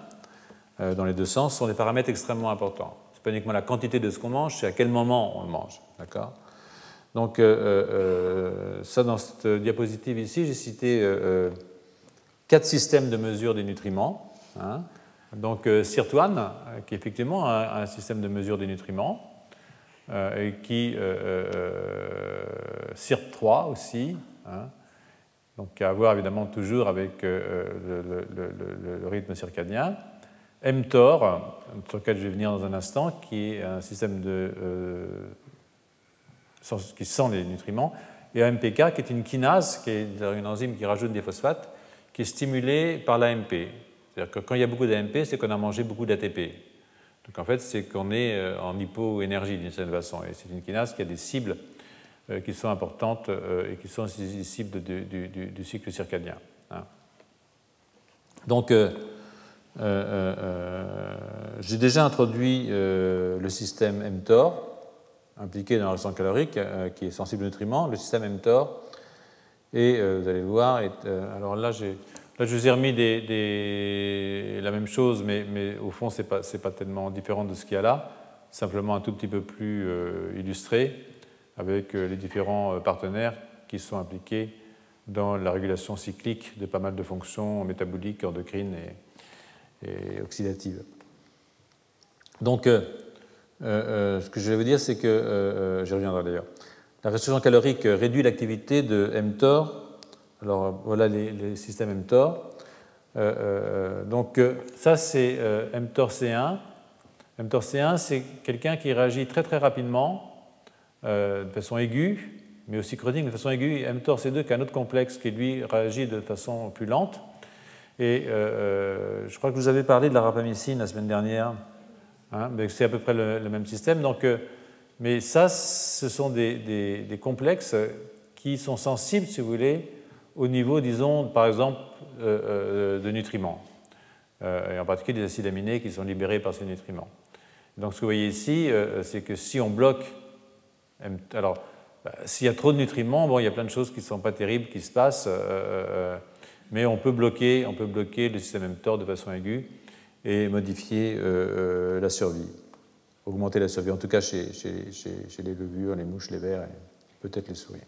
euh, dans les deux sens sont des paramètres extrêmement importants. Ce n'est pas uniquement la quantité de ce qu'on mange, c'est à quel moment on le mange. D'accord? Donc, euh, euh, ça, dans cette diapositive ici, j'ai cité quatre systèmes de mesure des nutriments. Hein. Donc, CIRT1, qui effectivement un, système de mesure des nutriments, et qui CIRT3 aussi, hein. donc à voir évidemment toujours avec le, rythme circadien mTOR, sur lequel je vais venir dans un instant, qui est un système euh, qui sent les nutriments, et AMPK, qui est une kinase, qui est une enzyme qui rajoute des phosphates, qui est stimulée par l'AMP. C'est-à-dire que quand il y a beaucoup d'AMP, c'est qu'on a mangé beaucoup d'ATP. Donc en fait, c'est qu'on est euh, en hypoénergie d'une certaine façon. Et c'est une kinase qui a des cibles euh, qui sont importantes et qui sont des cibles du, cycle circadien. Hein. Donc, euh, euh, euh, j'ai déjà introduit le système mTOR, impliqué dans la sang calorique, qui est sensible aux nutriments, le système mTOR. Et vous allez voir, alors là, Là, je vous ai remis la même chose, mais, au fond, ce n'est pas, pas, tellement différent de ce qu'il y a là, simplement un tout petit peu plus illustré, avec les différents partenaires qui sont impliqués dans la régulation cyclique de pas mal de fonctions métaboliques, endocrines et, et oxydative. Donc, euh, euh, ce que je vais vous dire, c'est que, euh, j'y reviendrai d'ailleurs, la restriction calorique réduit l'activité de mTOR. Alors, voilà les, systèmes mTOR. donc, ça, c'est mTOR-C1. mTOR-C1, c'est quelqu'un qui réagit très très rapidement, de façon aiguë, mais aussi chronique de façon aiguë. mTOR-C2, qui est un autre complexe qui, lui, réagit de façon plus lente. Et euh, euh, je crois que vous avez parlé de la rapamycine la semaine dernière. Hein, c'est à peu près le, même système. Donc, euh, mais ça, ce sont des, complexes qui sont sensibles, si vous voulez, au niveau, disons, par exemple, de nutriments. et en particulier des acides aminés qui sont libérés par ces nutriments. Donc, ce que vous voyez ici, c'est que si on bloque. Alors, bah, s'il y a trop de nutriments, bon, il y a plein de choses qui ne sont pas terribles qui se passent mais on peut bloquer, on peut bloquer le système mTOR de façon aiguë et modifier euh, euh, la survie, augmenter la survie, en tout cas chez, les levures, les mouches, les vers et peut-être les souris.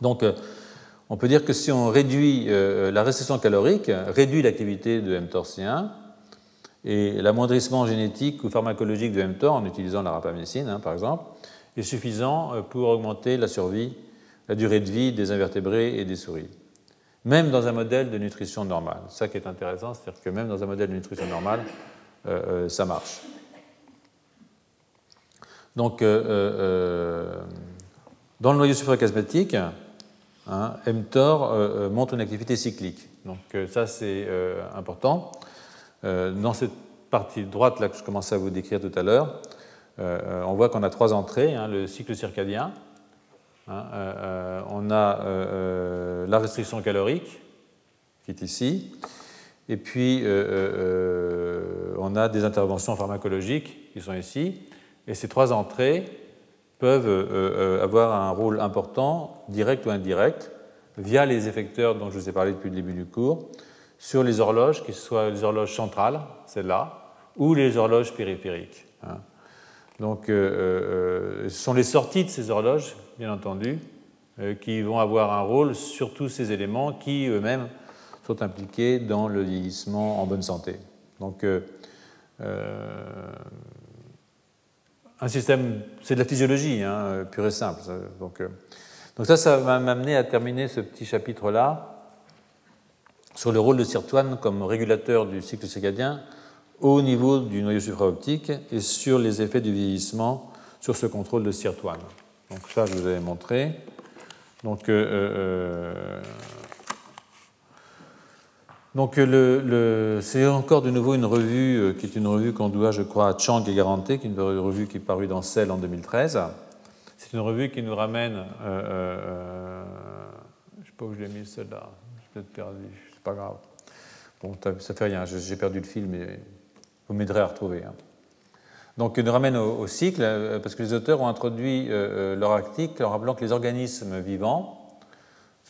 Donc, euh, on peut dire que si on réduit la restriction calorique, réduit l'activité de mTOR-C1, et l'amoindrissement génétique ou pharmacologique de mTOR en utilisant la rapamycine, hein, par exemple, est suffisant pour augmenter la survie, la durée de vie des invertébrés et des souris même dans un modèle de nutrition normale. Ça qui est intéressant, c'est-à-dire que même dans un modèle de nutrition normale, euh, euh, ça marche. Donc, euh, dans le noyau sulfurique asthmatique, hein, mTOR montre une activité cyclique. Donc, ça, c'est important. dans cette partie droite là que je commençais à vous décrire tout à l'heure, on voit qu'on a trois entrées hein, le cycle circadien, Hein, euh, euh, on a euh, la restriction calorique, qui est ici, et puis on a des interventions pharmacologiques qui sont ici, et ces trois entrées peuvent avoir un rôle important, direct ou indirect, via les effecteurs dont je vous ai parlé depuis le début du cours, sur les horloges, que ce soit les horloges centrales, celles-là, ou les horloges périphériques. Hein. Donc, ce sont les sorties de ces horloges bien entendu, euh, qui vont avoir un rôle sur tous ces éléments qui eux-mêmes sont impliqués dans le vieillissement en bonne santé. Donc, euh, euh, un système, c'est de la physiologie, hein, pure et simple. Donc, donc ça, ça va m'amener à terminer ce petit chapitre-là sur le rôle de sirtuane comme régulateur du cycle circadien au niveau du noyau supraoptique et sur les effets du vieillissement sur ce contrôle de sirtuane. Donc ça, je vous avais montré. Donc, euh, euh, donc le, c'est encore de nouveau une revue euh, qui est une revue qu'on doit, je crois, à Chang et Garanté, qui est une revue qui est parue dans Cell en 2013. C'est une revue qui nous ramène. je ne sais pas où je l'ai mis celle-là, je peut-être perdu, c'est pas grave. Bon, ça fait rien, j'ai perdu le fil, mais vous m'aiderez à retrouver. Hein. Donc, nous ramène au, cycle, parce que les auteurs ont introduit leur article en rappelant que les organismes vivants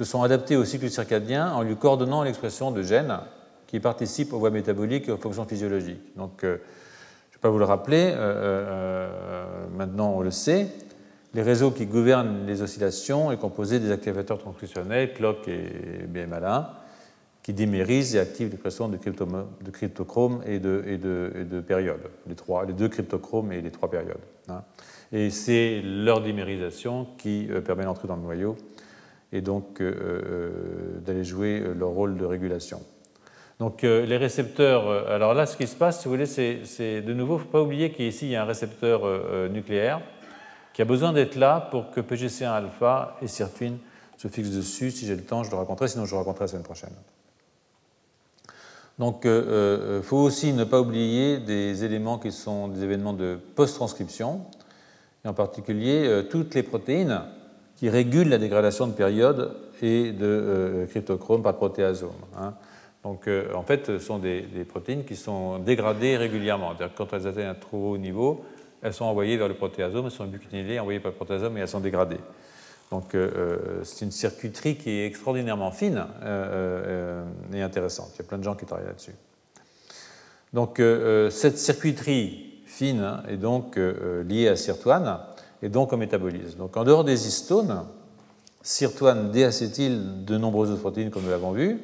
se sont adaptés au cycle circadien en lui coordonnant l'expression de gènes qui participent aux voies métaboliques et aux fonctions physiologiques. Donc, euh, je ne vais pas vous le rappeler, euh, euh, maintenant on le sait, les réseaux qui gouvernent les oscillations sont composés des activateurs transcriptionnels, clock et BMALA, qui dimérisent et activent l'expression de, de cryptochrome et de, périodes, les deux cryptochromes et les trois périodes. Hein. Et c'est leur dimérisation qui permet l'entrée dans le noyau et donc euh, euh, d'aller jouer leur rôle de régulation. Donc euh, les récepteurs, alors là ce qui se passe, si vous voulez, c'est de nouveau, il ne faut pas oublier qu'ici il y a un récepteur nucléaire qui a besoin d'être là pour que PGC1-alpha et sirtuine se fixent dessus. Si j'ai le temps, je le raconterai, sinon je le raconterai la semaine prochaine. Donc il faut aussi ne pas oublier des éléments qui sont des événements de post-transcription, et en particulier toutes les protéines qui régule la dégradation de période et de euh, cryptochrome par protéasome. Hein. Donc, euh, en fait, ce sont des, protéines qui sont dégradées régulièrement. C'est-à-dire quand elles atteignent un trop haut niveau, elles sont envoyées vers le protéasome, elles sont bucynylées, envoyées par le protéasome et elles sont dégradées. Donc, euh, c'est une circuiterie qui est extraordinairement fine et intéressante. Il y a plein de gens qui travaillent là-dessus. Donc, cette circuiterie fine est donc liée à sirtuane et donc au métabolisme. Donc en dehors des histones, sirtuane déacétyl de nombreuses autres protéines comme nous l'avons vu,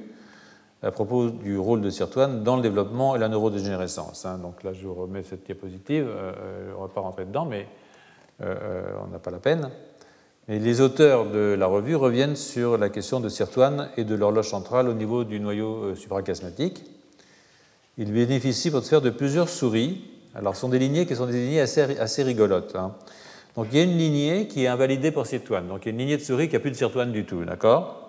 à propos du rôle de sirtuane dans le développement et la neurodégénérescence. Hein. Donc là, je vous remets cette diapositive. Euh, euh, on ne va pas rentrer dedans, mais euh, on n'a pas la peine. Et les auteurs de la revue reviennent sur la question de sirtuane et de l'horloge centrale au niveau du noyau supracasmatique. Ils bénéficient pour ce faire de plusieurs souris. Alors, ce sont des lignées qui sont des lignées assez, assez rigolotes. Donc il y a une lignée qui est invalidée pour sirtuane. Donc il y a une lignée de souris qui n'a plus de sirtuane du tout, d'accord?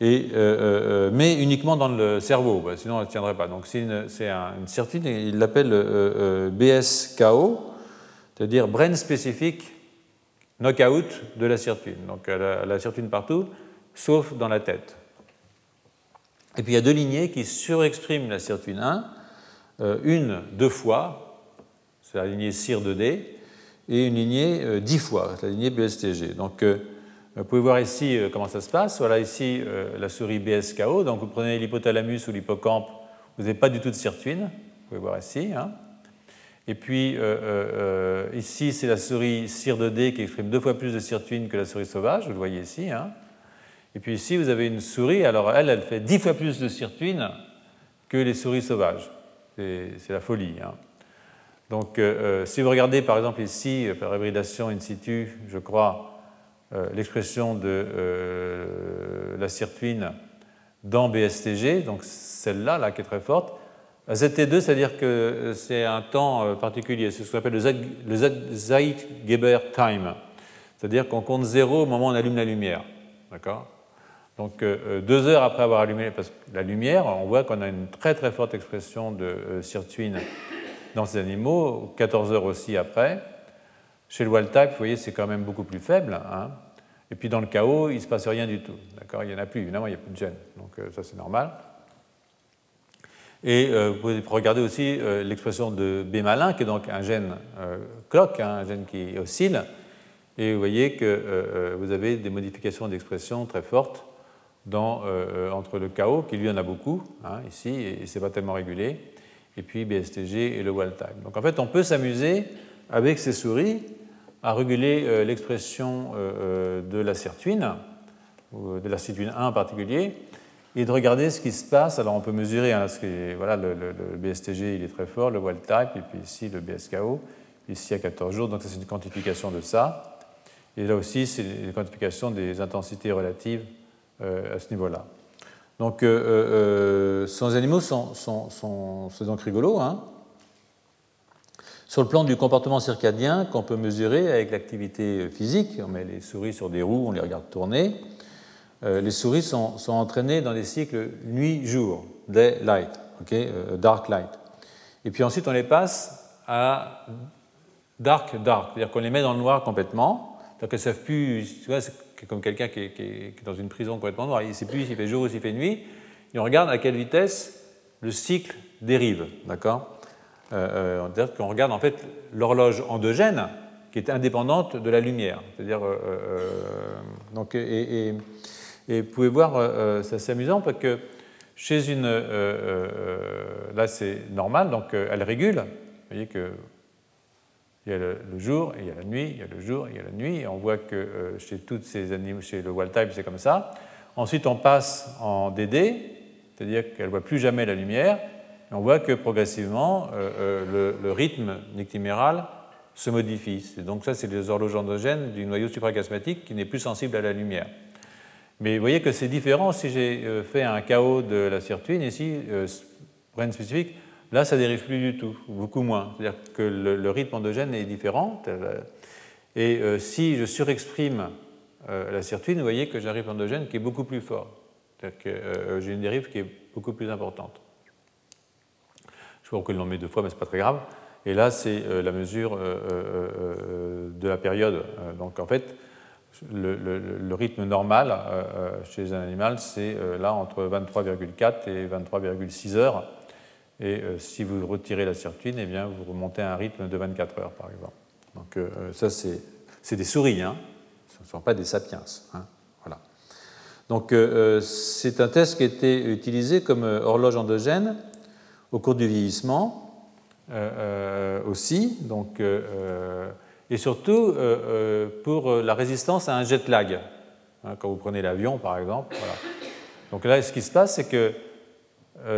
Euh, euh, euh, mais uniquement dans le cerveau, bah, sinon elle ne tiendrait pas. Donc c'est une, une, sirtuine, il l'appelle BSKO, c'est-à-dire Brain Specific Knockout de la sirtuine. Donc la sirtuine partout, sauf dans la tête. Et puis il y a deux lignées qui surexpriment la sirtuine 1, une deux fois, c'est la lignée CIR2D, et une lignée euh, dix fois, la lignée BSTG. Donc, euh, vous pouvez voir ici euh, comment ça se passe. Voilà ici la souris BSKO. Donc, vous prenez l'hypothalamus ou l'hippocampe, vous n'avez pas du tout de sirtuine. Vous pouvez voir ici. Hein. Et puis, ici, c'est la souris CIR2D qui exprime deux fois plus de sirtuine que la souris sauvage. Vous le voyez ici. Hein. Et puis ici, vous avez une souris. Alors, elle, elle fait dix fois plus de sirtuine que les souris sauvages. C'est la folie. Hein. Donc, euh, euh, si vous regardez par exemple ici, euh, par hybridation in situ, je crois, l'expression de la sirtuine dans BSTG, donc celle-là, là, qui est très forte, ZT2, c'est-à-dire que c'est un temps particulier, c'est ce qu'on appelle le Zeitgeber time, c'est-à-dire qu'on compte zéro au moment où on allume la lumière. D'accord? Donc, deux heures après avoir allumé la lumière, on voit qu'on a une très très forte expression de sirtuine dans ces animaux, 14 heures aussi après. Chez le wild type, vous voyez, c'est quand même beaucoup plus faible. Hein. Et puis dans le chaos, il ne se passe rien du tout. D'accord? Il n'y en a plus, évidemment, il n'y a plus de gènes. Donc euh, ça, c'est normal. Et euh, vous pouvez regarder aussi euh, l'expression de B malin, qui est donc un gène clock, hein, un gène qui oscille. Et vous voyez que vous avez des modifications d'expression très fortes dans, entre le chaos, qui lui en a beaucoup, hein, ici, et ce n'est pas tellement régulé, et puis BSTG et le wild type. Donc en fait, on peut s'amuser avec ces souris à réguler euh, l'expression euh, euh, de la sirtuine, ou de la sirtuine 1 en particulier, et de regarder ce qui se passe. Alors on peut mesurer, hein, voilà, le, BSTG il est très fort, le wild type, et puis ici le BSKO. ici à 14 jours. Donc, c'est une quantification de ça. Et là aussi, c'est une quantification des intensités relatives à ce niveau-là. Donc, ces animaux sont, sont, sont, sont donc rigolos. Hein sur le plan du comportement circadien qu'on peut mesurer avec l'activité physique, on met les souris sur des roues, on les regarde tourner. Euh, les souris sont, entraînées dans des cycles nuit-jour, day light, euh, dark light. Et puis ensuite on les passe à dark dark, c'est-à-dire qu'on les met dans le noir complètement, donc elles ne savent plus, comme quelqu'un qui, est dans une prison complètement noire, il ne sait plus s'il fait jour ou s'il fait nuit, et on regarde à quelle vitesse le cycle dérive, d'accord? Euh, euh qu'on regarde en fait l'horloge endogène qui est indépendante de la lumière. C'est-à-dire, euh, euh, donc, et, vous pouvez voir, c'est assez amusant parce que chez une, là c'est normal, donc elle régule. Vous voyez que il y a le, jour il y a la nuit, il y a le jour il y a la nuit. On voit que chez toutes ces animaux, chez le wild type, c'est comme ça. Ensuite, on passe en DD, c'est-à-dire qu'elle ne voit plus jamais la lumière, on voit que progressivement, euh, euh, le, rythme nictiméral se modifie. donc ça, c'est les horloges endogènes du noyau suprachiasmatique qui n'est plus sensible à la lumière. Mais vous voyez que c'est différent si j'ai euh, fait un chaos de la sirtuine ici, brain spécifique, là ça dérive plus du tout, beaucoup moins. C'est-à-dire que le, rythme endogène est différent. Et si je surexprime la sirtuine, vous voyez que j'ai un rythme endogène qui est beaucoup plus fort. C'est-à-dire que j'ai une dérive qui est beaucoup plus importante. Je vois qu'on l'on met deux fois, mais ce n'est pas très grave. Et là, c'est euh, la mesure euh, euh, de la période. Donc en fait, le, rythme normal chez un animal, c'est là entre 23,4 et 23,6 heures. Et si vous retirez la sirtuine, eh bien, vous remontez à un rythme de 24 heures, par exemple. Donc ça, c'est des souris, hein. ce ne sont pas des sapiens. Hein. Voilà. Donc c'est un test qui a été utilisé comme horloge endogène au cours du vieillissement euh, euh, aussi, donc, euh, et surtout pour la résistance à un jet lag. Hein, quand vous prenez l'avion, par exemple. Donc là, ce qui se passe, c'est que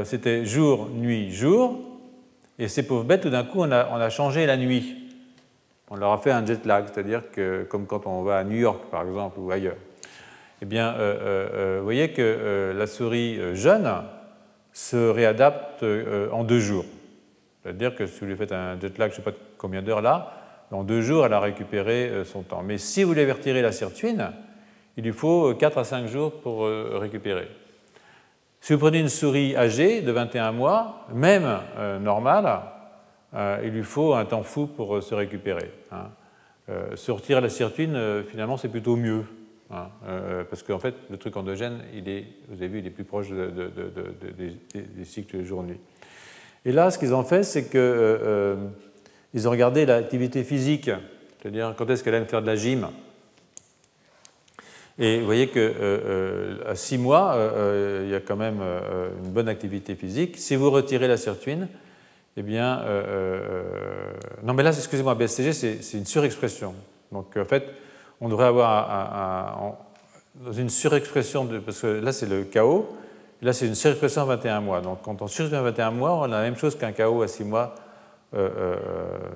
c'était jour, nuit, jour, et ces pauvres bêtes, tout d'un coup, on a, changé la nuit. On leur a fait un jet lag, c'est-à-dire que, comme quand on va à New York, par exemple, ou ailleurs. Eh bien, vous voyez que la souris jeune, se réadapte euh, en deux jours. C'est-à-dire que si vous lui faites un jet lag, je ne sais pas combien d'heures là, en deux jours, elle a récupéré euh, son temps. Mais si vous lui avez retiré la sirtuine, il lui faut 4 à 5 jours pour euh, récupérer. Si vous prenez une souris âgée de 21 mois, même normale, il lui faut un temps fou pour se récupérer. Hein. se retirer la sirtuine, finalement, c'est plutôt mieux. Hein, euh, parce qu'en fait, le truc endogène, il est, vous avez vu, il est plus proche des, cycles jour-nuit. Et là, ce qu'ils ont fait, c'est qu'ils euh, euh, ont regardé l'activité physique, c'est-à-dire quand est-ce qu'elle aime faire de la gym. Et vous voyez qu'à 6 mois, il y a quand même une bonne activité physique. Si vous retirez la sirtuine, eh bien. non, mais là, excusez-moi, BSCG, c'est une surexpression. Donc, en fait, on devrait avoir dans une surexpression, parce que là c'est le chaos, là c'est une surexpression à 21 mois. Donc quand on surexprime à 21 mois, on a la même chose qu'un chaos à 6 mois, euh, euh,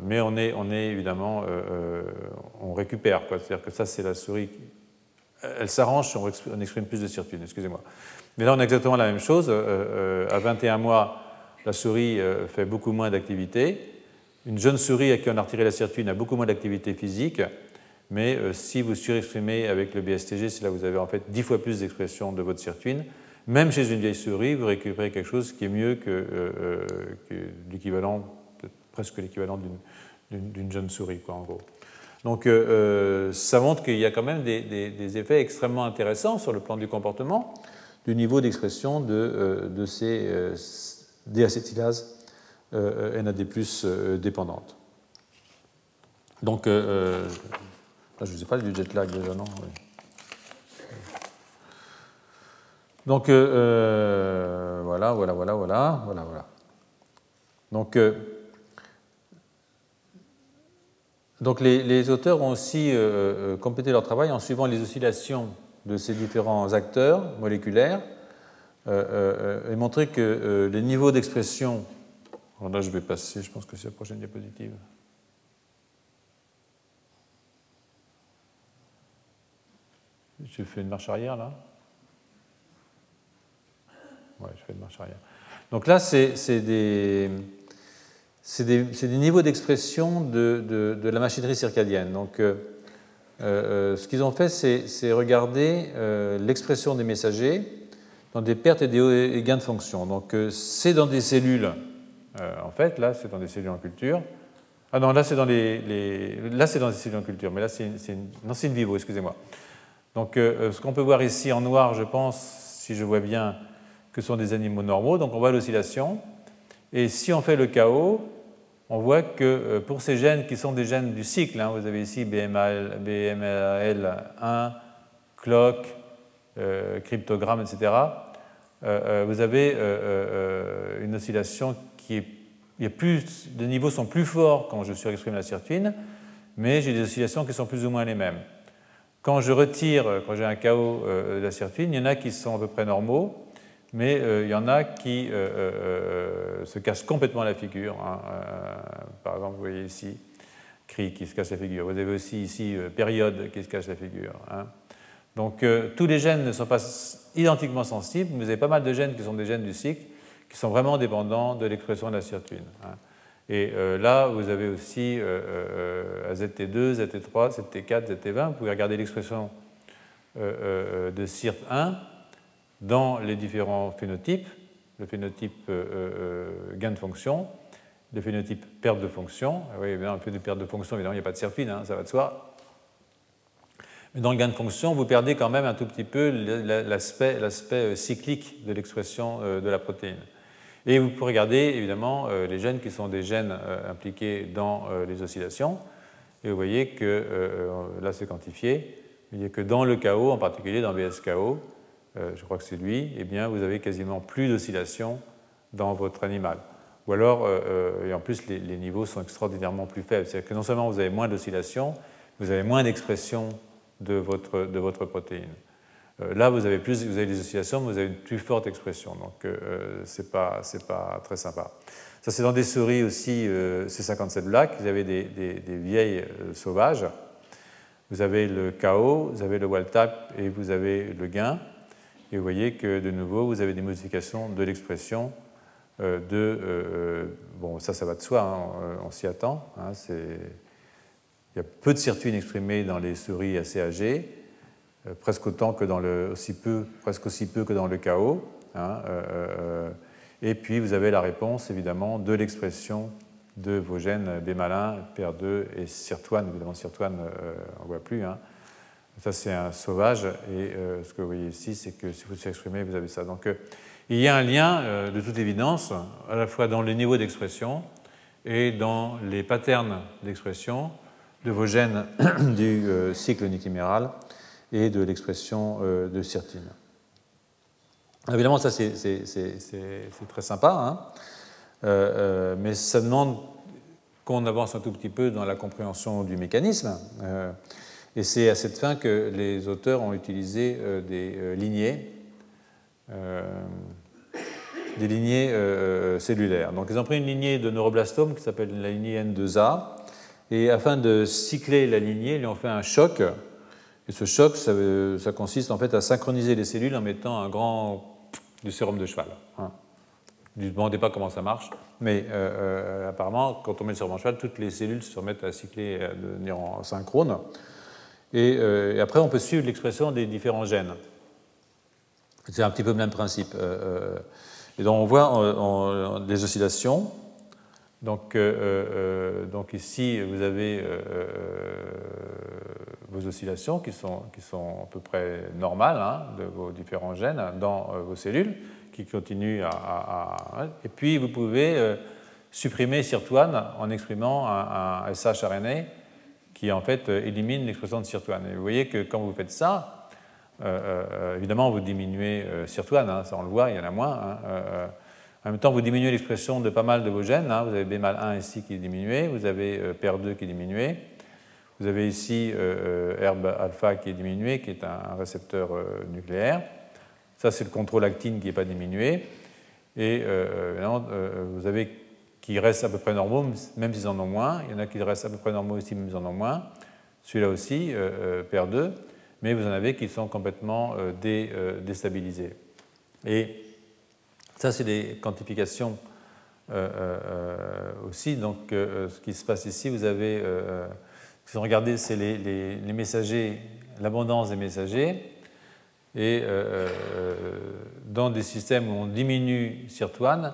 mais on est, on est évidemment, euh, on récupère. C'est-à-dire que ça c'est la souris, elle s'arrange on exprime plus de sirtuine, excusez-moi. Mais là on a exactement la même chose. à 21 mois, la souris fait beaucoup moins d'activité. Une jeune souris à qui on a retiré la sirtuine a beaucoup moins d'activité physique. Mais euh, si vous surexprimez avec le BSTG, c'est là où vous avez en fait 10 fois plus d'expression de votre sirtuine. Même chez une vieille souris, vous récupérez quelque chose qui est mieux que, euh, euh, l'équivalent, presque l'équivalent d'une jeune souris, quoi, en gros. Donc ça montre qu'il y a quand même des, effets extrêmement intéressants sur le plan du comportement, du niveau d'expression de, de, ces déacétylases NAD+ dépendantes. Donc je ne sais pas du jet lag déjà, non? Donc euh, euh, voilà, voilà, voilà, voilà, voilà, voilà. Donc, donc les, auteurs ont aussi euh, euh, complété leur travail en suivant les oscillations de ces différents acteurs moléculaires euh, et montré que les niveaux d'expression. Alors là, je vais passer, je pense que c'est la prochaine diapositive. J'ai fait une marche arrière là Ouais, je fais une marche arrière. Donc là, c'est des des, des, niveaux d'expression de, la machinerie circadienne. Donc, euh, euh, ce qu'ils ont fait, c'est regarder euh, l'expression des messagers dans des pertes et des gains de fonction. Donc, c'est dans des cellules, en fait, là, c'est dans des cellules en culture. Ah non, là, c'est dans les, là, c'est dans des cellules en culture, mais là, c'est une, non, c'est une vivo, excusez-moi. Donc, ce qu'on peut voir ici en noir, je pense, si je vois bien, que sont des animaux normaux. Donc, on voit l'oscillation. Et si on fait le chaos, on voit que euh, pour ces gènes qui sont des gènes du cycle, hein, vous avez ici BMAL, BMAL1, clock, euh, cryptogramme, etc., euh, vous avez une oscillation qui est. Les niveaux sont plus forts quand je surexprime la sirtuine, mais j'ai des oscillations qui sont plus ou moins les mêmes. Quand je retire, quand j'ai un chaos de la sirtuine, il y en a qui sont à peu près normaux, mais euh, il y en a qui euh, euh, se cassent complètement la figure. Hein. par exemple, vous voyez ici, cri qui se casse la figure. Vous avez aussi ici période qui se casse la figure. Hein. Donc tous les gènes ne sont pas identiquement sensibles, mais vous avez pas mal de gènes qui sont des gènes du cycle, qui sont vraiment dépendants de l'expression de la sirtuine. Hein. Et là, vous avez aussi AZT2, ZT3, ZT4, ZT20. Vous pouvez regarder l'expression de CIRT1 dans les différents phénotypes, le phénotype euh, euh, gain de fonction, le phénotype perte de fonction. Ah oui, évidemment, le de perte de fonction, évidemment, il n'y a pas de sirtuine, hein, ça va de soi. Mais dans le gain de fonction, vous perdez quand même un tout petit peu l'aspect euh, cyclique de l'expression de la protéine. Et vous pouvez regarder évidemment les gènes qui sont des gènes impliqués dans les oscillations. Et vous voyez que, là c'est quantifié, vous voyez que dans le chaos, en particulier dans BSKO, euh, je crois que c'est lui, eh bien, vous avez quasiment plus d'oscillation dans votre animal. Ou alors, euh, euh, et en plus, les, niveaux sont extraordinairement plus faibles. C'est-à-dire que non seulement vous avez moins d'oscillation, vous avez moins d'expression de votre, de votre protéine. là, vous avez, plus, vous avez des oscillations, mais vous avez une plus forte expression. Donc, ce n'est pas, pas, très sympa. Ça, c'est dans des souris aussi C57 Black. Vous avez des, des, des vieilles sauvages. Vous avez le KO, vous avez le wild type et vous avez le gain. Et vous voyez que de nouveau, vous avez des modifications de l'expression euh, de... Euh, euh, bon, ça, ça va de soi, hein, on s'y attend. Hein, il y a peu de sirtuine exprimée dans les souris assez âgées, presque autant que dans le... Aussi peu, presque aussi peu que dans le chaos. Hein, et puis, vous avez la réponse, évidemment, de l'expression de vos gènes B-malin, PR2 et sirtoine. Évidemment, sirtoine, on ne voit plus. Ça, c'est un sauvage. Et euh, ce que vous voyez ici, c'est que si vous s'exprimez, vous avez ça. Donc, euh, il y a un lien, euh, de toute évidence, à la fois dans le niveau d'expression et dans les patterns d'expression de vos gènes du cycle nitiméral et de l'expression de sirtine. Évidemment, ça, c'est très sympa, hein. mais ça demande qu'on avance un tout petit peu dans la compréhension du mécanisme. Et c'est à cette fin que les auteurs ont utilisé euh, des euh, lignées, euh, des lignées cellulaires. Donc ils ont pris une lignée de neuroblastomes qui s'appelle la lignée N2A, et afin de cycler la lignée, ils ont fait un choc. Et ce choc, ça, consiste en fait à synchroniser les cellules en mettant un grand du sérum de cheval. Hein. Ne demandez pas comment ça marche, mais apparemment, quand on met le sérum de cheval, toutes les cellules se remettent à cycler de manière en Euh, et, après, on peut suivre l'expression des différents gènes. C'est un petit peu le même principe. Euh, euh, et donc, on voit des oscillations. Donc, ici, vous avez vos oscillations qui sont, qui sont à peu près normales hein, de vos différents gènes dans vos cellules, qui continuent à. et puis, vous pouvez supprimer sirtuane en exprimant un, un SHRNA qui en fait euh, élimine l'expression de sirtuane. Vous voyez que quand vous faites ça, euh, euh, évidemment vous diminuez sirtuane, hein, ça on le voit, il y en a moins. Hein, en même temps, vous diminuez l'expression de pas mal de vos gènes. Hein. vous avez B 1 ici qui est diminué, vous avez PER2 qui est diminué, vous avez ici herbe alpha qui est diminué, qui est un, récepteur nucléaire. Ça, c'est le contrôle actine qui n'est pas diminué. Et vous avez qui restent à peu près normaux, même s'ils en ont moins. Il y en a qui restent à peu près normaux aussi, même s'ils en ont moins. Celui-là aussi, euh, euh, perd 2. mais vous en avez qui sont complètement déstabilisés. Et ça, c'est des quantifications aussi. Donc, ce qui se passe ici, vous avez, si vous regardez, c'est les, les, messagers, l'abondance des messagers. Et dans des systèmes où on diminue SIRT1,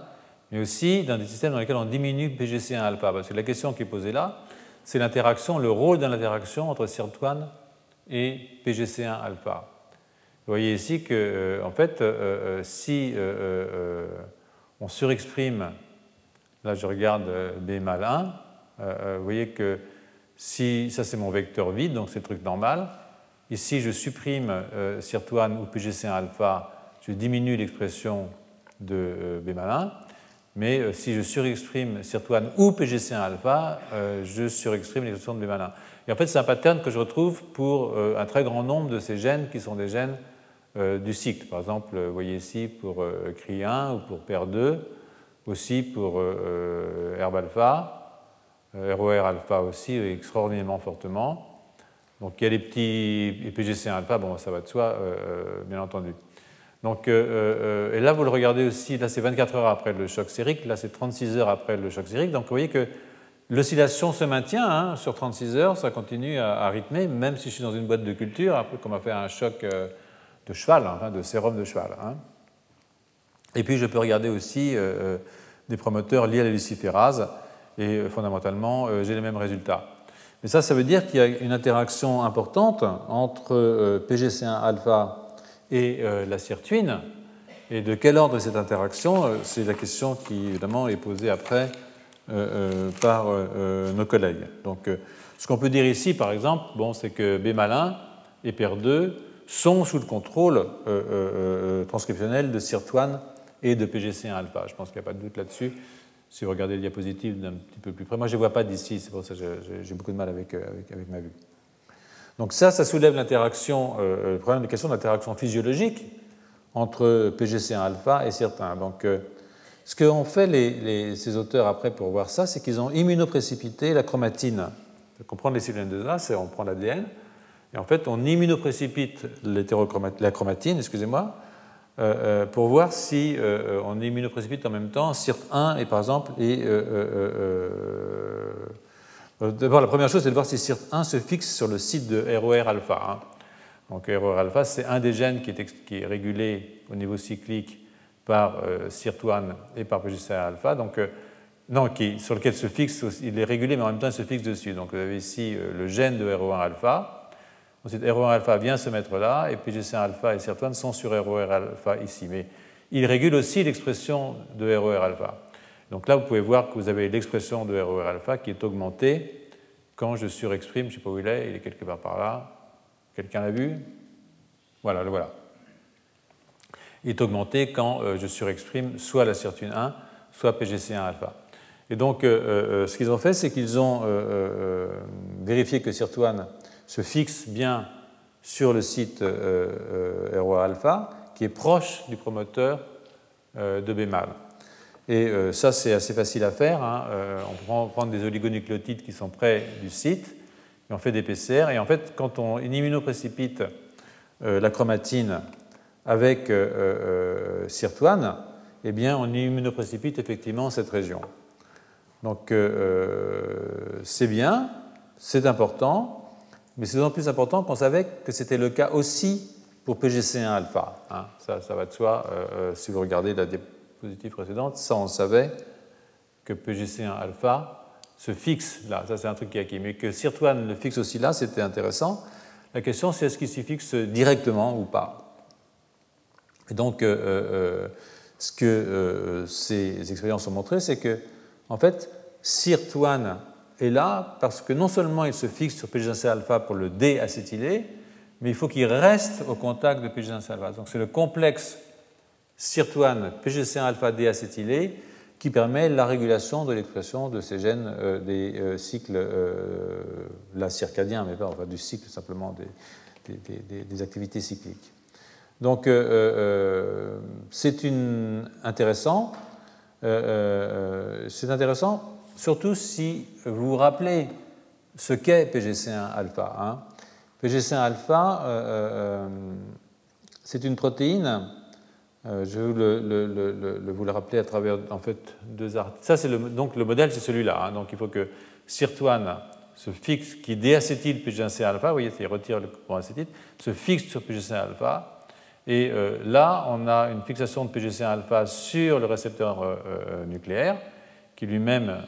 mais aussi dans des systèmes dans lesquels on diminue PGC1 alpha. Parce que la question qui est posée là, c'est l'interaction, le rôle de l'interaction entre SIRT1 et PGC1 alpha. Vous voyez ici que, euh, en fait, euh, euh, si on surexprime, là je regarde B mal 1, vous voyez que si ça c'est mon vecteur vide, donc c'est le truc normal, ici je supprime SIRT1 ou PGC1 alpha, je diminue l'expression de B mal 1, mais euh, si je surexprime SIRT1 ou PGC1 alpha, euh, je surexprime l'expression de B1. Et en fait, c'est un pattern que je retrouve pour euh, un très grand nombre de ces gènes qui sont des gènes du cycle. Par exemple, vous voyez ici pour CRI1 ou pour PER2, aussi pour herb alpha, ROR alpha aussi extraordinairement fortement. Donc il y a des petits PGC1 alpha, bon, ça va de soi, bien entendu. Donc, euh, euh, et là, vous le regardez aussi, là c'est 24 heures après le choc sérique, là c'est 36 heures après le choc sérique. Donc vous voyez que l'oscillation se maintient hein, sur 36 heures, ça continue à, rythmer, même si je suis dans une boîte de culture, un peu comme a fait un choc euh, de cheval, hein, de sérum de cheval. Hein. Et puis je peux regarder aussi des promoteurs liés à la luciférase, et fondamentalement, j'ai les mêmes résultats. Mais ça, ça veut dire qu'il y a une interaction importante entre PGC1 alpha et euh, la sirtuine. Et de quel ordre est cette interaction euh, C'est la question qui, évidemment, est posée après euh, par nos collègues. Donc, ce qu'on peut dire ici, par exemple, bon, c'est que B malin et PER2 sont sous le contrôle transcriptionnel de SIRT1 et de PGC1 alpha. Je pense qu'il n'y a pas de doute là-dessus. Si vous regardez les diapositives d'un petit peu plus près, moi je ne vois pas d'ici, c'est pour ça que j'ai beaucoup de mal avec, avec ma vue. Donc ça, ça soulève l'interaction, euh, le problème de question d'interaction physiologique entre PGC1 alpha et certains. Donc, euh, ce qu'ont fait ces auteurs après pour voir ça, c'est qu'ils ont immunoprécipité la chromatine. Pour comprendre les cellules 2 a c'est on prend l'ADN et en fait on immunoprécipite la chromatine, excusez-moi, euh, pour voir si on immunoprécipite en même temps CIRT1 et par exemple euh, d'abord, la première chose, c'est de voir si CIRT1 se fixe sur le site de ROR alpha. Hein. Donc ROR alpha, c'est un des gènes qui est, régulé au niveau cyclique par euh, CIRT1 et par PGC alpha. Donc, euh, non, qui, sur lequel se fixe, il est régulé, mais en même temps, il se fixe dessus. Donc vous avez ici le gène de RO1 alpha. Ensuite, RO1 alpha vient se mettre là, et PGC1 alpha et CIRT1 sont sur ROR alpha ici. Mais il régule aussi l'expression de ROR alpha. Donc là, vous pouvez voir que vous avez l'expression de ROR alpha qui est augmentée quand je surexprime, je ne sais pas où il est, il est quelque part par là. Quelqu'un l'a vu? Voilà, le voilà. Il est augmenté quand euh, je surexprime soit la sirtuine 1, soit PGC1 alpha. Et donc, euh, euh, ce qu'ils ont fait, c'est qu'ils ont vérifié que sirtuine se fixe bien sur le site ROA alpha, qui est proche du promoteur de B mal. Et euh, ça, c'est assez facile à faire. Hein. Euh, on prend, prend des oligonucléotides qui sont près du site, et on fait des PCR. Et en fait, quand on immunoprécipite euh, la chromatine avec sirtuane, eh bien, on immunoprécipite effectivement cette région. Donc, c'est bien, c'est important, mais c'est d'autant plus important qu'on savait que c'était le cas aussi pour PGC1 alpha. Hein. Ça, ça, va de soi si vous regardez la positive précédente, ça on savait que PGC1 alpha se fixe là, ça c'est un truc qui est acquis, mais que Sirtuan le fixe aussi là, c'était intéressant. La question c'est est-ce qu'il s'y fixe directement ou pas? Et donc, euh, euh, ce que euh, ces expériences ont montré, c'est que, en fait, Sirtuan est là parce que non seulement il se fixe sur PGC alpha pour le déacétyler, mais il faut qu'il reste au contact de PGC alpha. Donc c'est le complexe sirtuane PGC1 alpha D qui permet la régulation de l'expression de ces gènes euh, des euh, cycles, euh, là mais pas enfin, du cycle simplement des, activités cycliques. Donc c'est intéressant. c'est intéressant surtout si vous vous rappelez ce qu'est PGC1 alpha. Hein. PGC1 alpha, c'est une protéine. Je vais vous le, rappeler à travers en fait deux articles. Ça, c'est donc le modèle, c'est celui-là. Hein. donc il faut que sirtuane se fixe, qui déacétyle PGC alpha, vous voyez, il retire le courant acétyl, se fixe sur PGC alpha. Et là, on a une fixation de PGC alpha sur le récepteur nucléaire qui lui-même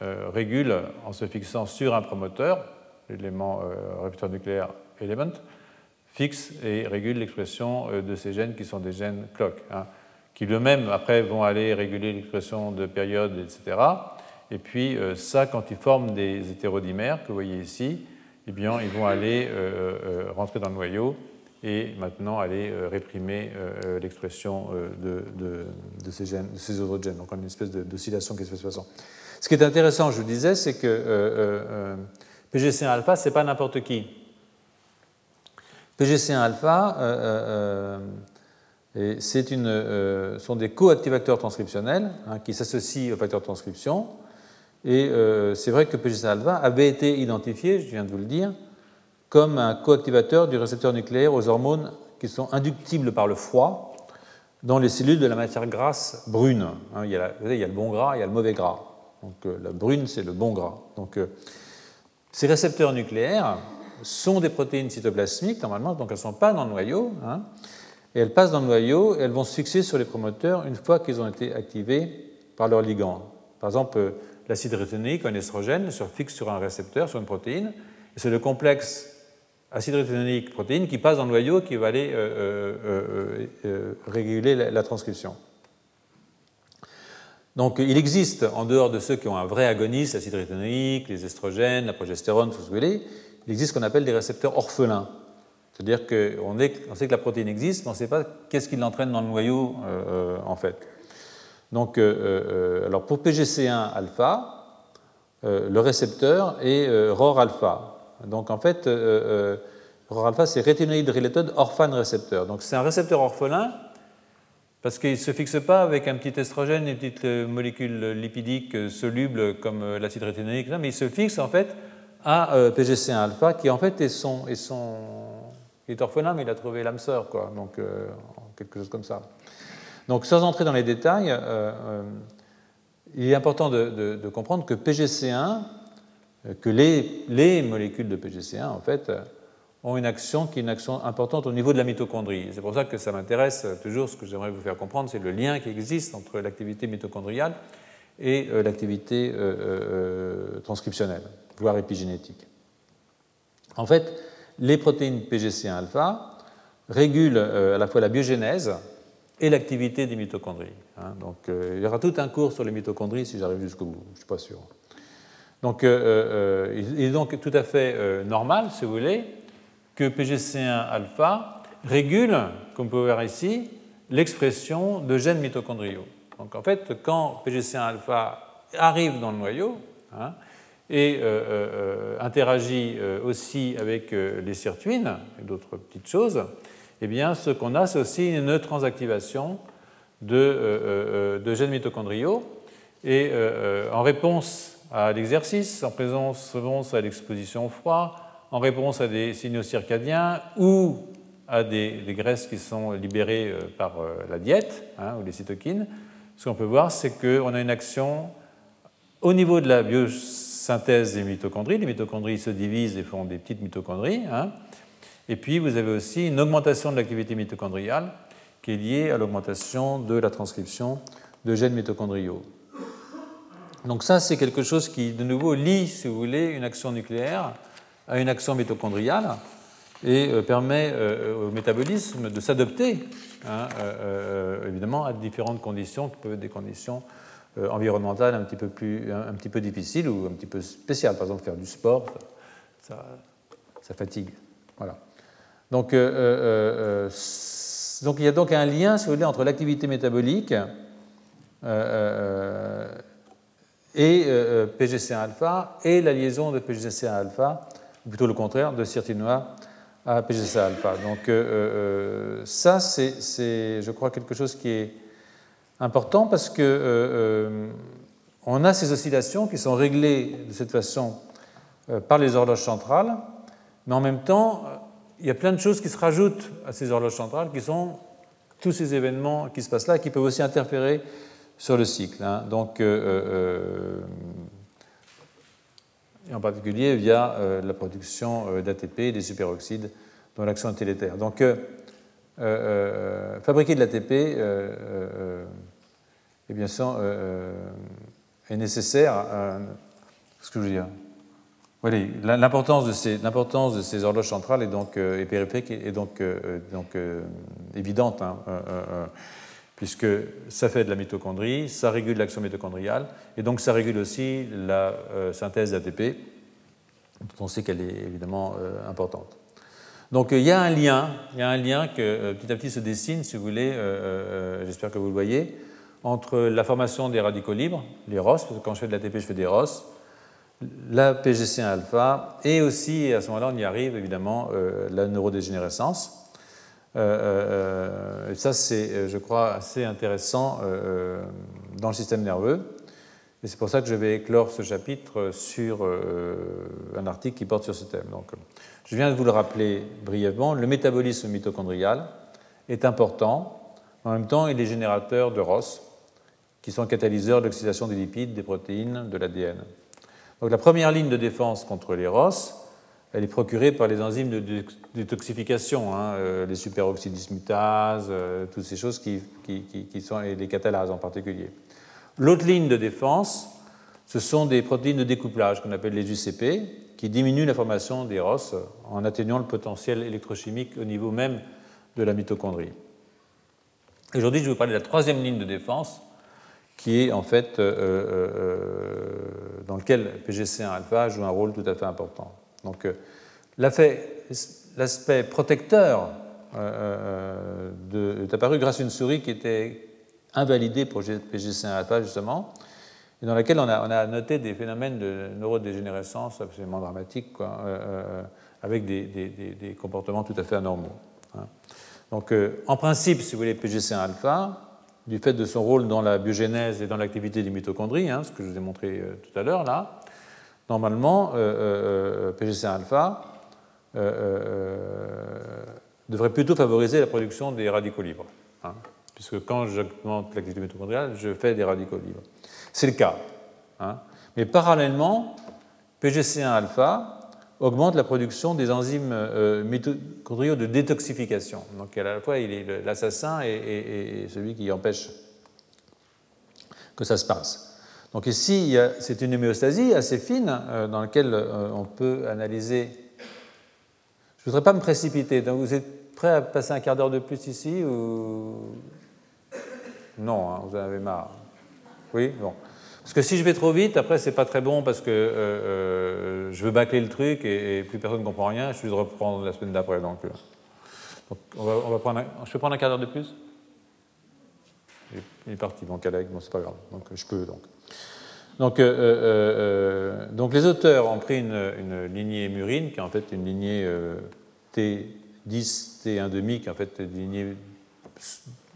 euh, régule en se fixant sur un promoteur, l'élément euh, récepteur nucléaire element, fixe et régule l'expression euh, de ces gènes qui sont des gènes clock, hein, qui eux-mêmes après vont aller réguler l'expression de période, etc. Et puis ça, quand ils forment des hétérodimères que vous voyez ici, eh bien, ils vont aller rentrer dans le noyau et maintenant aller réprimer l'expression de, de, ces gènes, de ces autres gènes. Donc une espèce d'oscillation qui se fait de façon. Ce qui est intéressant, je vous disais, c'est que euh, euh, PGC1 alpha, ce n'est pas n'importe qui. PGC1 alpha, euh, une, sont des coactivateurs transcriptionnels hein, qui s'associent au facteur de transcription. Et c'est vrai que PGC1 alpha avait été identifié, je viens de vous le dire, comme un coactivateur du récepteur nucléaire aux hormones qui sont inductibles par le froid dans les cellules de la matière grasse brune. Hein, il, y a, il y a le bon gras, il y a le mauvais gras. Donc euh, la brune, c'est le bon gras. Donc euh, ces récepteurs nucléaires sont des protéines cytoplasmiques, normalement, donc elles ne sont pas dans le noyau. Hein, et elles passent dans le noyau et elles vont se fixer sur les promoteurs une fois qu'ils ont été activés par leur ligand. Par exemple, euh, l'acide rétinoïque, un estrogène, se fixe sur un récepteur, sur une protéine, et c'est le complexe acide rétinoïque protéine qui passe dans le noyau qui va aller réguler la transcription. Donc il existe, en dehors de ceux qui ont un vrai agoniste, l'acide rétinoïque, les estrogènes, la progestérone, tout ce que vous voulez, il existe ce qu'on appelle des récepteurs orphelins. C'est-à-dire qu'on on sait que la protéine existe, mais on ne sait pas qu'est-ce qui l'entraîne dans le noyau euh, en fait. Donc, euh, euh, alors pour PGC1 alpha, le récepteur est ROR alpha. Donc en fait, ROR alpha c'est rétinoïde related orphan récepteur. Donc c'est un récepteur orphelin parce qu'il ne se fixe pas avec un petit estrogène, une petite euh, molécule lipidique euh, soluble comme euh, l'acide rétinoïque, mais il se fixe en fait à PGC1 alpha, qui en fait est son, est son il est orphelin, mais il a trouvé l'âme sœur, quoi. Donc quelque chose comme ça. Donc sans entrer dans les détails, il est important de, comprendre que PGC1, que les, les, molécules de PGC1 en fait ont une action qui est une action importante au niveau de la mitochondrie. C'est pour ça que ça m'intéresse toujours, ce que j'aimerais vous faire comprendre, c'est le lien qui existe entre l'activité mitochondriale et euh, l'activité euh, euh, transcriptionnelle, voire épigénétique. En fait, les protéines PGC1 alpha régulent à la fois la biogénèse et l'activité des mitochondries. Hein. Donc, il y aura tout un cours sur les mitochondries si j'arrive jusqu'au bout, je ne suis pas sûr. Donc, il est donc tout à fait normal, si vous voulez, que PGC1 alpha régule, comme vous pouvez voir ici, l'expression de gènes mitochondriaux. Donc en fait, quand PGC1 alpha arrive dans le noyau hein, et euh, euh, euh, interagit aussi avec les sirtuines et d'autres petites choses, eh bien, ce qu'on a, c'est aussi une transactivation de, gènes mitochondriaux. Et en réponse à l'exercice, en présence à l'exposition au froid, en réponse à des signaux circadiens ou à des, graisses qui sont libérées euh, par euh, la diète hein, ou les cytokines, ce qu'on peut voir, c'est qu'on a une action au niveau de la biosynthèse des mitochondries. Les mitochondries se divisent et font des petites mitochondries. Hein. Et puis, vous avez aussi une augmentation de l'activité mitochondriale qui est liée à l'augmentation de la transcription de gènes mitochondriaux. Donc ça, c'est quelque chose qui, de nouveau, lie, si vous voulez, une action nucléaire à une action mitochondriale et euh, permet euh, au métabolisme de s'adapter, hein, euh, évidemment, à différentes conditions qui peuvent être des conditions environnementales un petit, peu plus, un, petit peu difficiles ou un petit peu spéciales. Par exemple, faire du sport, ça, ça fatigue. Voilà. Donc, donc, il y a donc un lien, si vous voulez, entre l'activité métabolique et PGC1 alpha et la liaison de PGC1 alpha ou plutôt le contraire, de sirtinoa à PGC alpha. Donc euh, euh, ça, c'est, je crois, quelque chose qui est important parce que euh, on a ces oscillations qui sont réglées de cette façon par les horloges centrales mais en même temps, il y a plein de choses qui se rajoutent à ces horloges centrales, qui sont tous ces événements qui se passent là, qui peuvent aussi interférer sur le cycle. Hein. Donc, et en particulier via la production d'ATP, des superoxydes, dont l'action est délétère. Donc, fabriquer de l'ATP est sûr est nécessaire. L'importance de, ces, horloges centrales est donc euh, et donc, euh, donc euh, évidente, hein, puisque ça fait de la mitochondrie, ça régule l'action mitochondriale, et donc ça régule aussi la synthèse d'ATP, dont on sait qu'elle est évidemment importante. Donc il y a un lien, il y a un lien que petit à petit se dessine, si vous voulez, j'espère que vous le voyez, entre la formation des radicaux libres, les ROS, parce que quand je fais de l'ATP, je fais des ROS, la PGC1 alpha, et aussi, à ce moment-là, on y arrive évidemment, euh, la neurodégénérescence. Euh, euh, ça, c'est, je crois, assez intéressant dans le système nerveux. Et c'est pour ça que je vais éclore ce chapitre sur un article qui porte sur ce thème. Donc, je viens de vous le rappeler brièvement. Le métabolisme mitochondrial est important. En même temps, il est générateur de ROS, qui sont catalyseurs d'oxydation des lipides, des protéines, de l'ADN. Donc la première ligne de défense contre les ROS, elle est procurée par les enzymes de détoxification, hein, euh, les superoxydismutases, euh, toutes ces choses qui, sont, et les catalases en particulier. L'autre ligne de défense, ce sont des protéines de découplage qu'on appelle les UCP, qui diminuent la formation des ROS en atteignant le potentiel électrochimique au niveau même de la mitochondrie. Aujourd'hui, je vais vous parler de la troisième ligne de défense, qui est en fait euh, dans lequel PGC1 alpha joue un rôle tout à fait important. Donc l'aspect protecteur est apparu grâce à une souris qui était invalidée pour PGC1 alpha justement, et dans laquelle on a, noté des phénomènes de neurodégénérescence absolument dramatiques, avec des, comportements tout à fait anormaux. Hein. Donc en principe, si vous voulez, PGC1 alpha, du fait de son rôle dans la biogénèse et dans l'activité des mitochondries, hein, ce que je vous ai montré euh, tout à l'heure là, normalement, euh, euh, PGC1 alpha devrait plutôt favoriser la production des radicaux libres. Hein, puisque quand j'augmente l'activité mitochondriale, je fais des radicaux libres. C'est le cas. Hein. Mais parallèlement, PGC1 alpha augmente la production des enzymes euh, mitochondriaux de détoxification. Donc à la fois, il est l'assassin et, celui qui empêche que ça se passe. Donc ici, c'est une homéostasie assez fine euh, dans laquelle euh, on peut analyser. Je ne voudrais pas me précipiter. Donc vous êtes prêt à passer un quart d'heure de plus ici ou? Non hein, Vous en avez marre. Oui, bon. Parce que si je vais trop vite, après, c'est pas très bon parce que euh, je veux bâcler le truc et, plus personne ne comprend rien. Je suis de reprendre la semaine d'après. Donc, on, va, prendre je peux prendre un quart d'heure de plus? Il est parti, mon collègue. Bon, c'est pas grave. Donc, je peux. Donc. Donc, donc, les auteurs ont pris une, lignée murine, qui est en fait une lignée T10, T1 demi, qui est en fait une lignée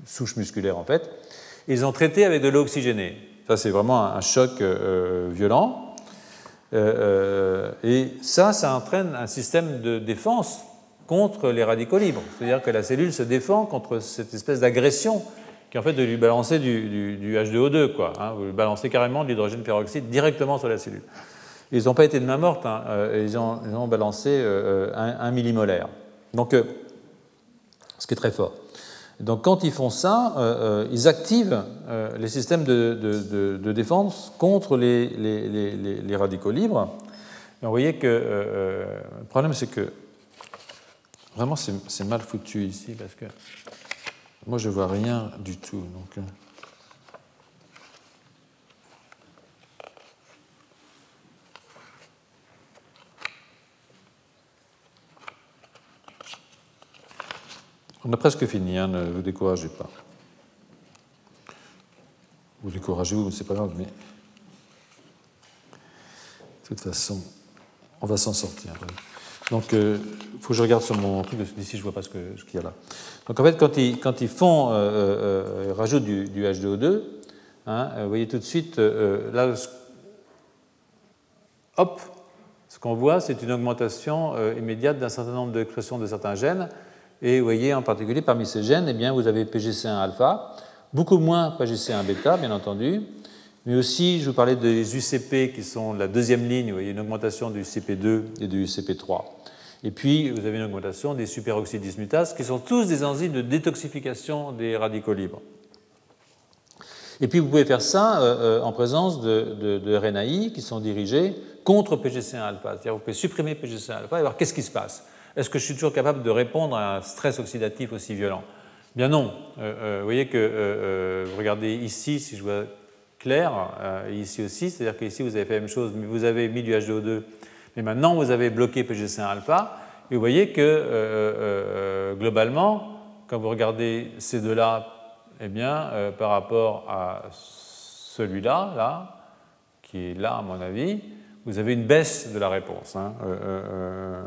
souche musculaire en fait. Ils ont traité avec de l'eau oxygénée. Ça, c'est vraiment un choc euh, violent. Euh, euh, et ça, ça entraîne un système de défense contre les radicaux libres. C'est-à-dire que la cellule se défend contre cette espèce d'agression qui est en fait de lui balancer du, H2O2. Quoi, hein. Vous lui balancez carrément de l'hydrogène peroxyde directement sur la cellule. Ils n'ont pas été de main morte, hein. ils, ont, balancé un, un, millimolaire. Donc, ce qui est très fort. Donc quand ils font ça, euh, euh, ils activent euh, les systèmes de, défense contre les, radicaux libres. Et vous voyez que le problème, c'est que vraiment, c'est mal foutu ici, parce que moi, je vois rien du tout. Donc, On a presque fini, hein, ne vous découragez pas. Vous découragez-vous, c'est pas grave, mais de toute façon, on va s'en sortir. Donc, il euh, faut que je regarde sur mon truc, d'ici je ne vois pas ce qu'il y a là. Donc, en fait, quand ils, quand ils font, euh, euh, rajoutent du, H2O2, hein, vous voyez tout de suite, là, hop, ce qu'on voit, c'est une augmentation immédiate d'un certain nombre d'expressions de certains gènes. Et vous voyez en particulier parmi ces gènes, eh bien, vous avez PGC1 alpha, beaucoup moins PGC1 bêta, bien entendu, mais aussi, je vous parlais des UCP qui sont la deuxième ligne, vous voyez une augmentation du UCP2 et du UCP3. Et puis, vous avez une augmentation des superoxydes dismutases, qui sont tous des enzymes de détoxification des radicaux libres. Et puis, vous pouvez faire ça euh, euh, en présence de, RNAi qui sont dirigés contre PGC1 alpha. C'est-à-dire, vous pouvez supprimer PGC1 alpha et voir qu'est-ce qui se passe. Est-ce que je suis toujours capable de répondre à un stress oxydatif aussi violent? Bien non. Euh, vous voyez que, vous regardez ici, si je vois clair, ici aussi, c'est-à-dire qu'ici, vous avez fait la même chose, mais vous avez mis du H2O2 mais maintenant, vous avez bloqué PGC1 alpha, et vous voyez que euh, euh, euh, globalement, quand vous regardez ces deux-là, eh bien, par rapport à celui-là, là, qui est là, à mon avis, vous avez une baisse de la réponse. Hein. en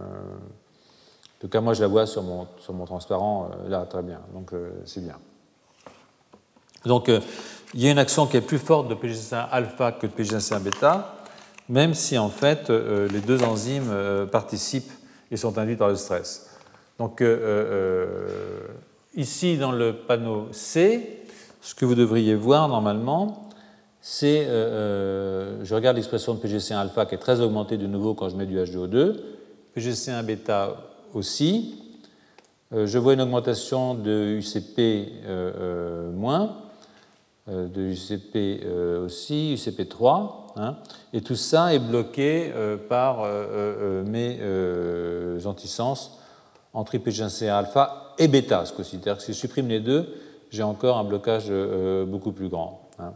tout cas, moi, je la vois sur mon, sur mon transparent, là, très bien. Donc, c'est bien. Donc, il y a une action qui est plus forte de PGC1 alpha que de PGC1 bêta même si en fait euh, les deux enzymes euh, participent et sont induites par le stress. Donc euh, ici dans le panneau C, ce que vous devriez voir normalement, c'est, je regarde l'expression de PGC1 alpha qui est très augmentée de nouveau quand je mets du H2O2, PGC1 bêta aussi, je vois une augmentation de UCP moins, de UCP aussi, UCP3, Hein. et tout ça est bloqué euh, par euh, euh, mes antisens entre IPG1C alpha et bêta, ce C'est-à-dire que si je supprime les deux, j'ai encore un blocage beaucoup plus grand. Hein.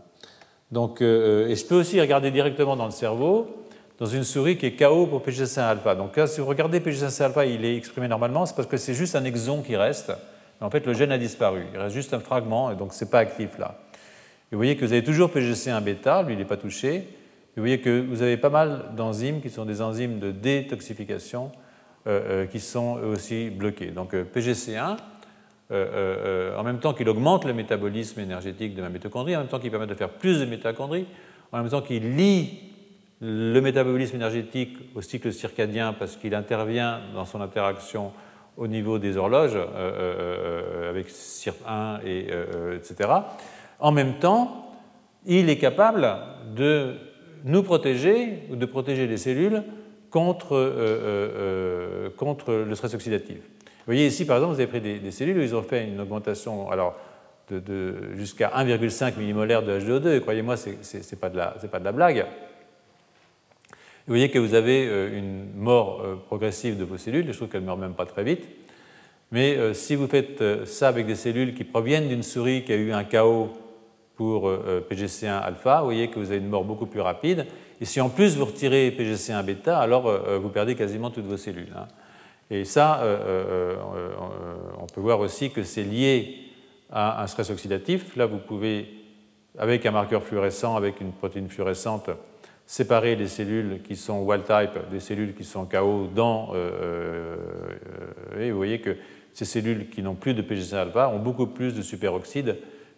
Donc, et je peux aussi regarder directement dans le cerveau, dans une souris qui est KO pour PGC1 alpha. Donc là, si vous regardez PGC1 alpha, il est exprimé normalement, c'est parce que c'est juste un exon qui reste. en fait, le gène a disparu. Il reste juste un fragment, et donc ce n'est pas actif là. Vous voyez que vous avez toujours PGC1 bêta, lui il n'est pas touché, vous voyez que vous avez pas mal d'enzymes qui sont des enzymes de détoxification euh, euh, qui sont aussi bloquées. Donc euh, PGC1, en même temps qu'il augmente le métabolisme énergétique de ma mitochondrie, en même temps qu'il permet de faire plus de mitochondries, en même temps qu'il lie le métabolisme énergétique au cycle circadien parce qu'il intervient dans son interaction au niveau des horloges avec CIRP1 et etc. En même temps, il est capable de nous protéger ou de protéger les cellules contre, euh, euh, euh, contre le stress oxydatif. Vous voyez ici, par exemple, vous avez pris des, cellules où ils ont fait une augmentation alors, de, jusqu'à 1,5 millimolaire de H2O2, et croyez-moi, ce n'est pas, pas de la blague. Vous voyez que vous avez une mort progressive de vos cellules, je trouve qu'elles ne meurent même pas très vite. Mais si vous faites ça avec des cellules qui proviennent d'une souris qui a eu un chaos pour euh, euh, PGC1 alpha, vous voyez que vous avez une mort beaucoup plus rapide. Et si en plus vous retirez PGC1 bêta, alors euh, vous perdez quasiment toutes vos cellules. Hein. Et ça, on peut voir aussi que c'est lié à un stress oxydatif. Là, vous pouvez, avec un marqueur fluorescent, avec une protéine fluorescente, séparer les cellules qui sont wild type des cellules qui sont KO dans. vous voyez que ces cellules qui n'ont plus de PGC1 alpha ont beaucoup plus de superoxyde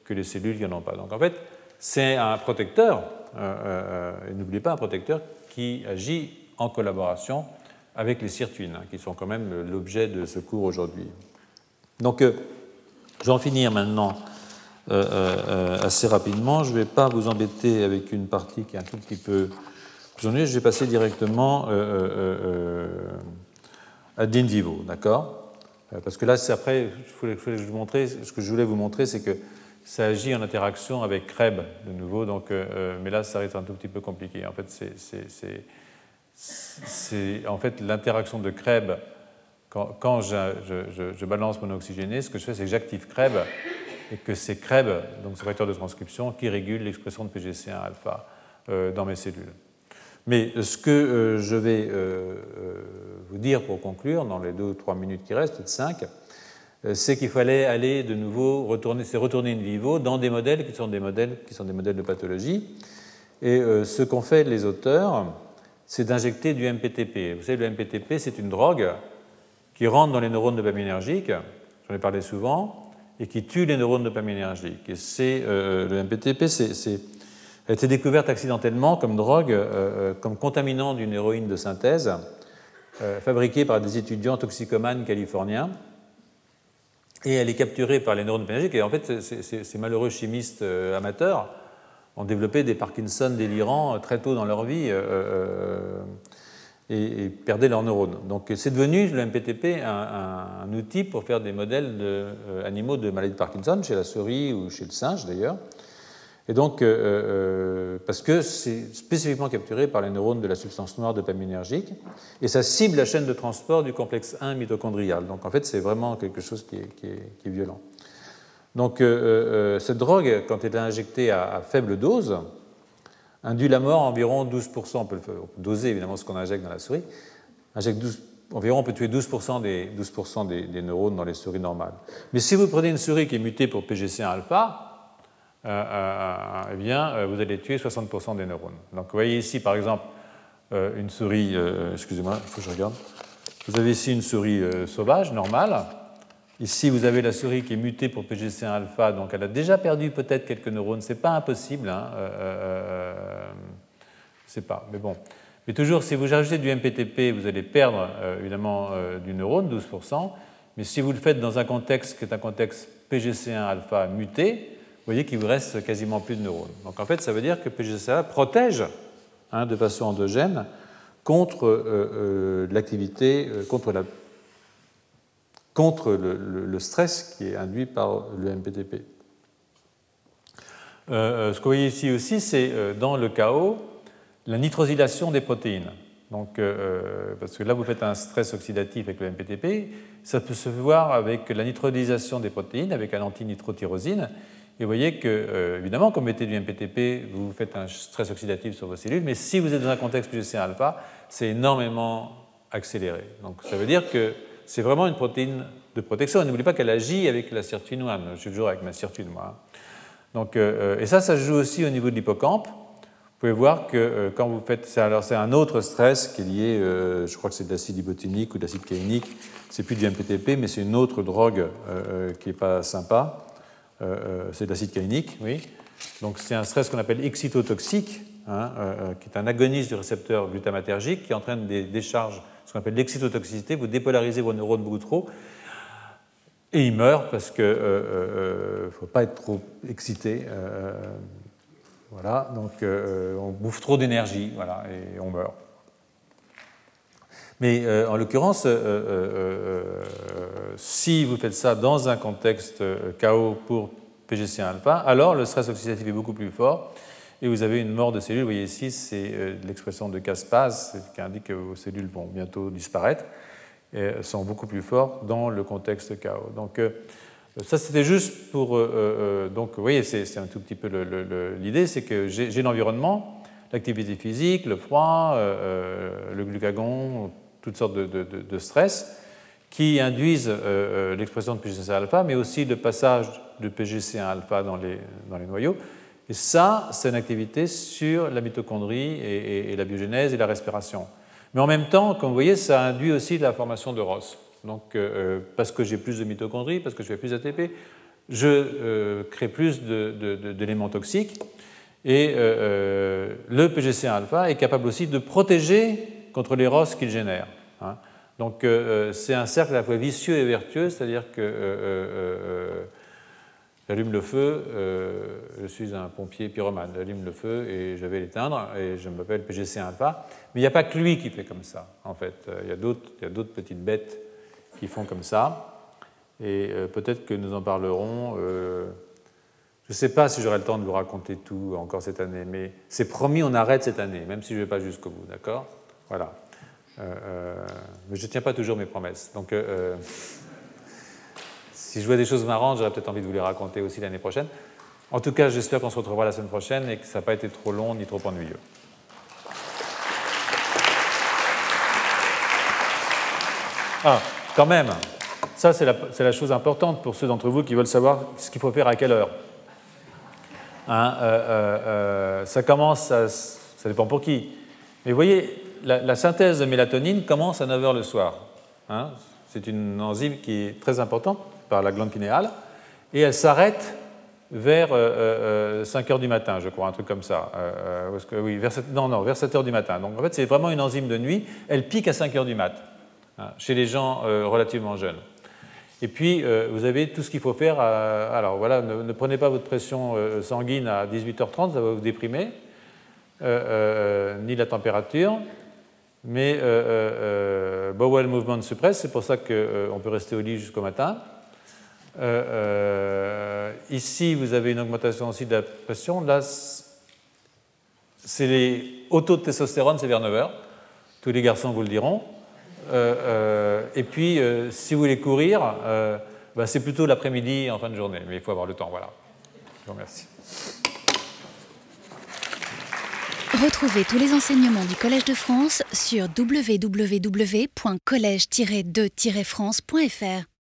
que les cellules n'en ont pas. Donc en fait, c'est un protecteur, euh, euh, et n'oubliez pas un protecteur qui agit en collaboration avec les sirtuines, hein, qui sont quand même l'objet de ce cours aujourd'hui. Donc, euh, je vais en finir maintenant assez rapidement. Je ne vais pas vous embêter avec une partie qui est un tout petit peu plus Je vais passer directement à d'in vivo, d'accord? Parce que là, c'est après, je vous montrer, ce que je voulais vous montrer, c'est que ça agit en interaction avec Krebs de nouveau, donc, euh, euh, mais là ça reste un tout petit peu compliqué. En fait, c'est en fait l'interaction de Krebs quand, je, balance mon oxygéné, ce que je fais, c'est que j'active Krebs et que c'est Krebs, donc ce facteur de transcription, qui régule l'expression de PGC1 alpha euh, dans mes cellules. Mais ce que je vais vous dire pour conclure, dans les deux ou trois minutes qui restent, peut-être cinq, euh, c'est qu'il fallait aller de nouveau retourner, c'est retourner in vivo dans des modèles qui sont des modèles qui sont des modèles de pathologie. Et euh, ce qu'ont fait les auteurs, c'est d'injecter du MPTP. Vous savez, le MPTP, c'est une drogue qui rentre dans les neurones dopaminergiques, j'en ai parlé souvent, et qui tue les neurones dopaminergiques. Et c'est euh, le MPTP, c'est a été découverte accidentellement comme drogue, comme contaminant d'une héroïne de synthèse, fabriquée par des étudiants toxicomanes californiens. Et elle est capturée par les neurones pénergiques. Et en fait, ces malheureux chimistes amateurs ont développé des Parkinson délirants très tôt dans leur vie et, perdaient leurs neurones. Donc c'est devenu le MPTP un, outil pour faire des modèles d'animaux de, euh, de maladie de Parkinson, chez la souris ou chez le singe d'ailleurs. Et donc, euh, euh, parce que c'est spécifiquement capturé par les neurones de la substance noire dopaminergique, et ça cible la chaîne de transport du complexe 1 mitochondrial. Donc en fait, c'est vraiment quelque chose qui est, violent. Donc cette drogue, quand elle est injectée à faible dose, induit la mort environ 12%, on peut, doser évidemment ce qu'on injecte dans la souris, injecte environ on peut tuer 12%, des, 12 des, neurones dans les souris normales. Mais si vous prenez une souris qui est mutée pour PGC1 alpha, euh, euh, eh bien, euh, vous allez tuer 60% des neurones. Donc vous voyez ici par exemple une souris, excusez-moi, il faut que je regarde. Vous avez ici une souris sauvage, normale, Ici, vous avez la souris qui est mutée pour PGC1 alpha, donc elle a déjà perdu peut-être quelques neurones. C'est pas impossible, hein, euh, euh, euh pas, mais bon. Mais toujours, si vous ajoutez du MPTP, vous allez perdre euh, évidemment du neurone, 12%. Mais si vous le faites dans un contexte qui est un contexte PGC1 alpha muté, voyez qu'il vous reste quasiment plus de neurones. Donc en fait, ça veut dire que PGC1 protège hein, de façon endogène contre l'activité, contre la contre le, stress qui est induit par le MPTP. Euh, euh, ce que vous voyez ici aussi, c'est euh, dans le chaos la nitrosylation des protéines. Donc, parce que là, vous faites un stress oxydatif avec le MPTP, ça peut se voir avec la nitrosylation des protéines, avec un antinitrotyrosine. Et vous voyez que, évidemment, comme vous mettez du MPTP, vous faites un stress oxydatif sur vos cellules, mais si vous êtes dans un contexte PGC alpha, c'est énormément accéléré. Donc, ça veut dire que c'est vraiment une protéine de protection. N'oubliez pas qu'elle agit avec la sirtuine 1. Je suis toujours avec ma sirtuine, moi. Donc, euh, euh, et ça, ça joue aussi au niveau de l'hippocampe. Vous pouvez voir que euh, quand vous faites. Alors, c'est un autre stress qui est lié, je crois que c'est de l'acide ibotinique ou de l'acide caïnique. C'est plus du MPTP, mais c'est une autre drogue qui n'est pas sympa. C'est de l'acide caïnique, oui. Donc, c'est un stress qu'on appelle excitotoxique, hein, qui est un agoniste du récepteur glutamatergique qui entraîne des décharges ce qu'on appelle l'excitotoxicité, vous dépolarisez vos neurones beaucoup trop, et ils meurent parce qu'il ne euh, euh, euh, faut pas être trop excité. voilà, donc on bouffe trop d'énergie, voilà, et on meurt. Mais en l'occurrence, si vous faites ça dans un contexte chaos pour PGC1 alpha, alors le stress oxydatif est beaucoup plus fort et vous avez une mort de cellules. Vous voyez ici, c'est euh, l'expression de Caspase qui indique que vos cellules vont bientôt disparaître et sont beaucoup plus fortes dans le contexte chaos. Donc, euh, ça, c'était juste pour. Euh, donc, vous voyez, c'est un tout petit peu l'idée c'est que j'ai l'environnement, l'activité physique, le froid, le glucagon, toutes sortes de, stress qui induisent l'expression de PGC alpha, mais aussi le passage de PGC1 alpha dans les, dans les noyaux. Et ça, c'est une activité sur la mitochondrie et, la biogénèse et la respiration. Mais en même temps, comme vous voyez, ça induit aussi la formation de ROS. Donc, euh, parce que j'ai plus de mitochondries, parce que je fais plus d'ATP, je euh, crée plus d'éléments toxiques. Et euh, le PGC1 alpha est capable aussi de protéger contre les ROS qu'il génère. Hein. Donc, c'est un cercle à la fois vicieux et vertueux, c'est-à-dire que J'allume le feu, euh, je suis un pompier pyromane. J'allume le feu et je vais l'éteindre et je m'appelle PGC Alpha. Mais il n'y a pas que lui qui fait comme ça, en fait. Euh, il y a d'autres petites bêtes qui font comme ça. Et euh, peut-être que nous en parlerons. je ne sais pas si j'aurai le temps de vous raconter tout encore cette année, mais c'est promis, on arrête cette année, même si je ne vais pas jusqu'au bout, d'accord? Voilà. mais je ne tiens pas toujours mes promesses. Donc si je vois des choses marrantes, j'aurais peut-être envie de vous les raconter aussi l'année prochaine. En tout cas, j'espère qu'on se retrouvera la semaine prochaine et que ça n'a pas été trop long ni trop ennuyeux. Ah, quand même, ça c'est la, chose importante pour ceux d'entre vous qui veulent savoir ce qu'il faut faire à quelle heure. Hein, euh, euh, euh, ça commence, ça dépend pour qui. Mais vous voyez, la, synthèse de mélatonine commence à 9h le soir. Hein. c'est une enzyme qui est très importante par la glande pinéale, et elle s'arrête vers 5 heures du matin, je crois, un truc comme ça. oui, vers 7, non, non, vers 7 heures du matin. Donc en fait, c'est vraiment une enzyme de nuit. Elle pique à 5 heures du matin hein, chez les gens relativement jeunes. Et puis, vous avez tout ce qu'il faut faire. alors voilà, ne, prenez pas votre pression sanguine à 18h30, ça va vous déprimer, ni la température. Mais Bowel Movement suppresse, c'est pour ça qu'on peut rester au lit jusqu'au matin. Euh, euh, ici, vous avez une augmentation aussi de la pression. Là, c'est les autos de testostérone, c'est vers 9 heures. Tous les garçons vous le diront. Euh, et puis, si vous voulez courir, bah, c'est plutôt l'après-midi en fin de journée. Mais il faut avoir le temps. Voilà. Je vous remercie. Retrouvez tous les enseignements du Collège de France sur www.colège-2-france.fr.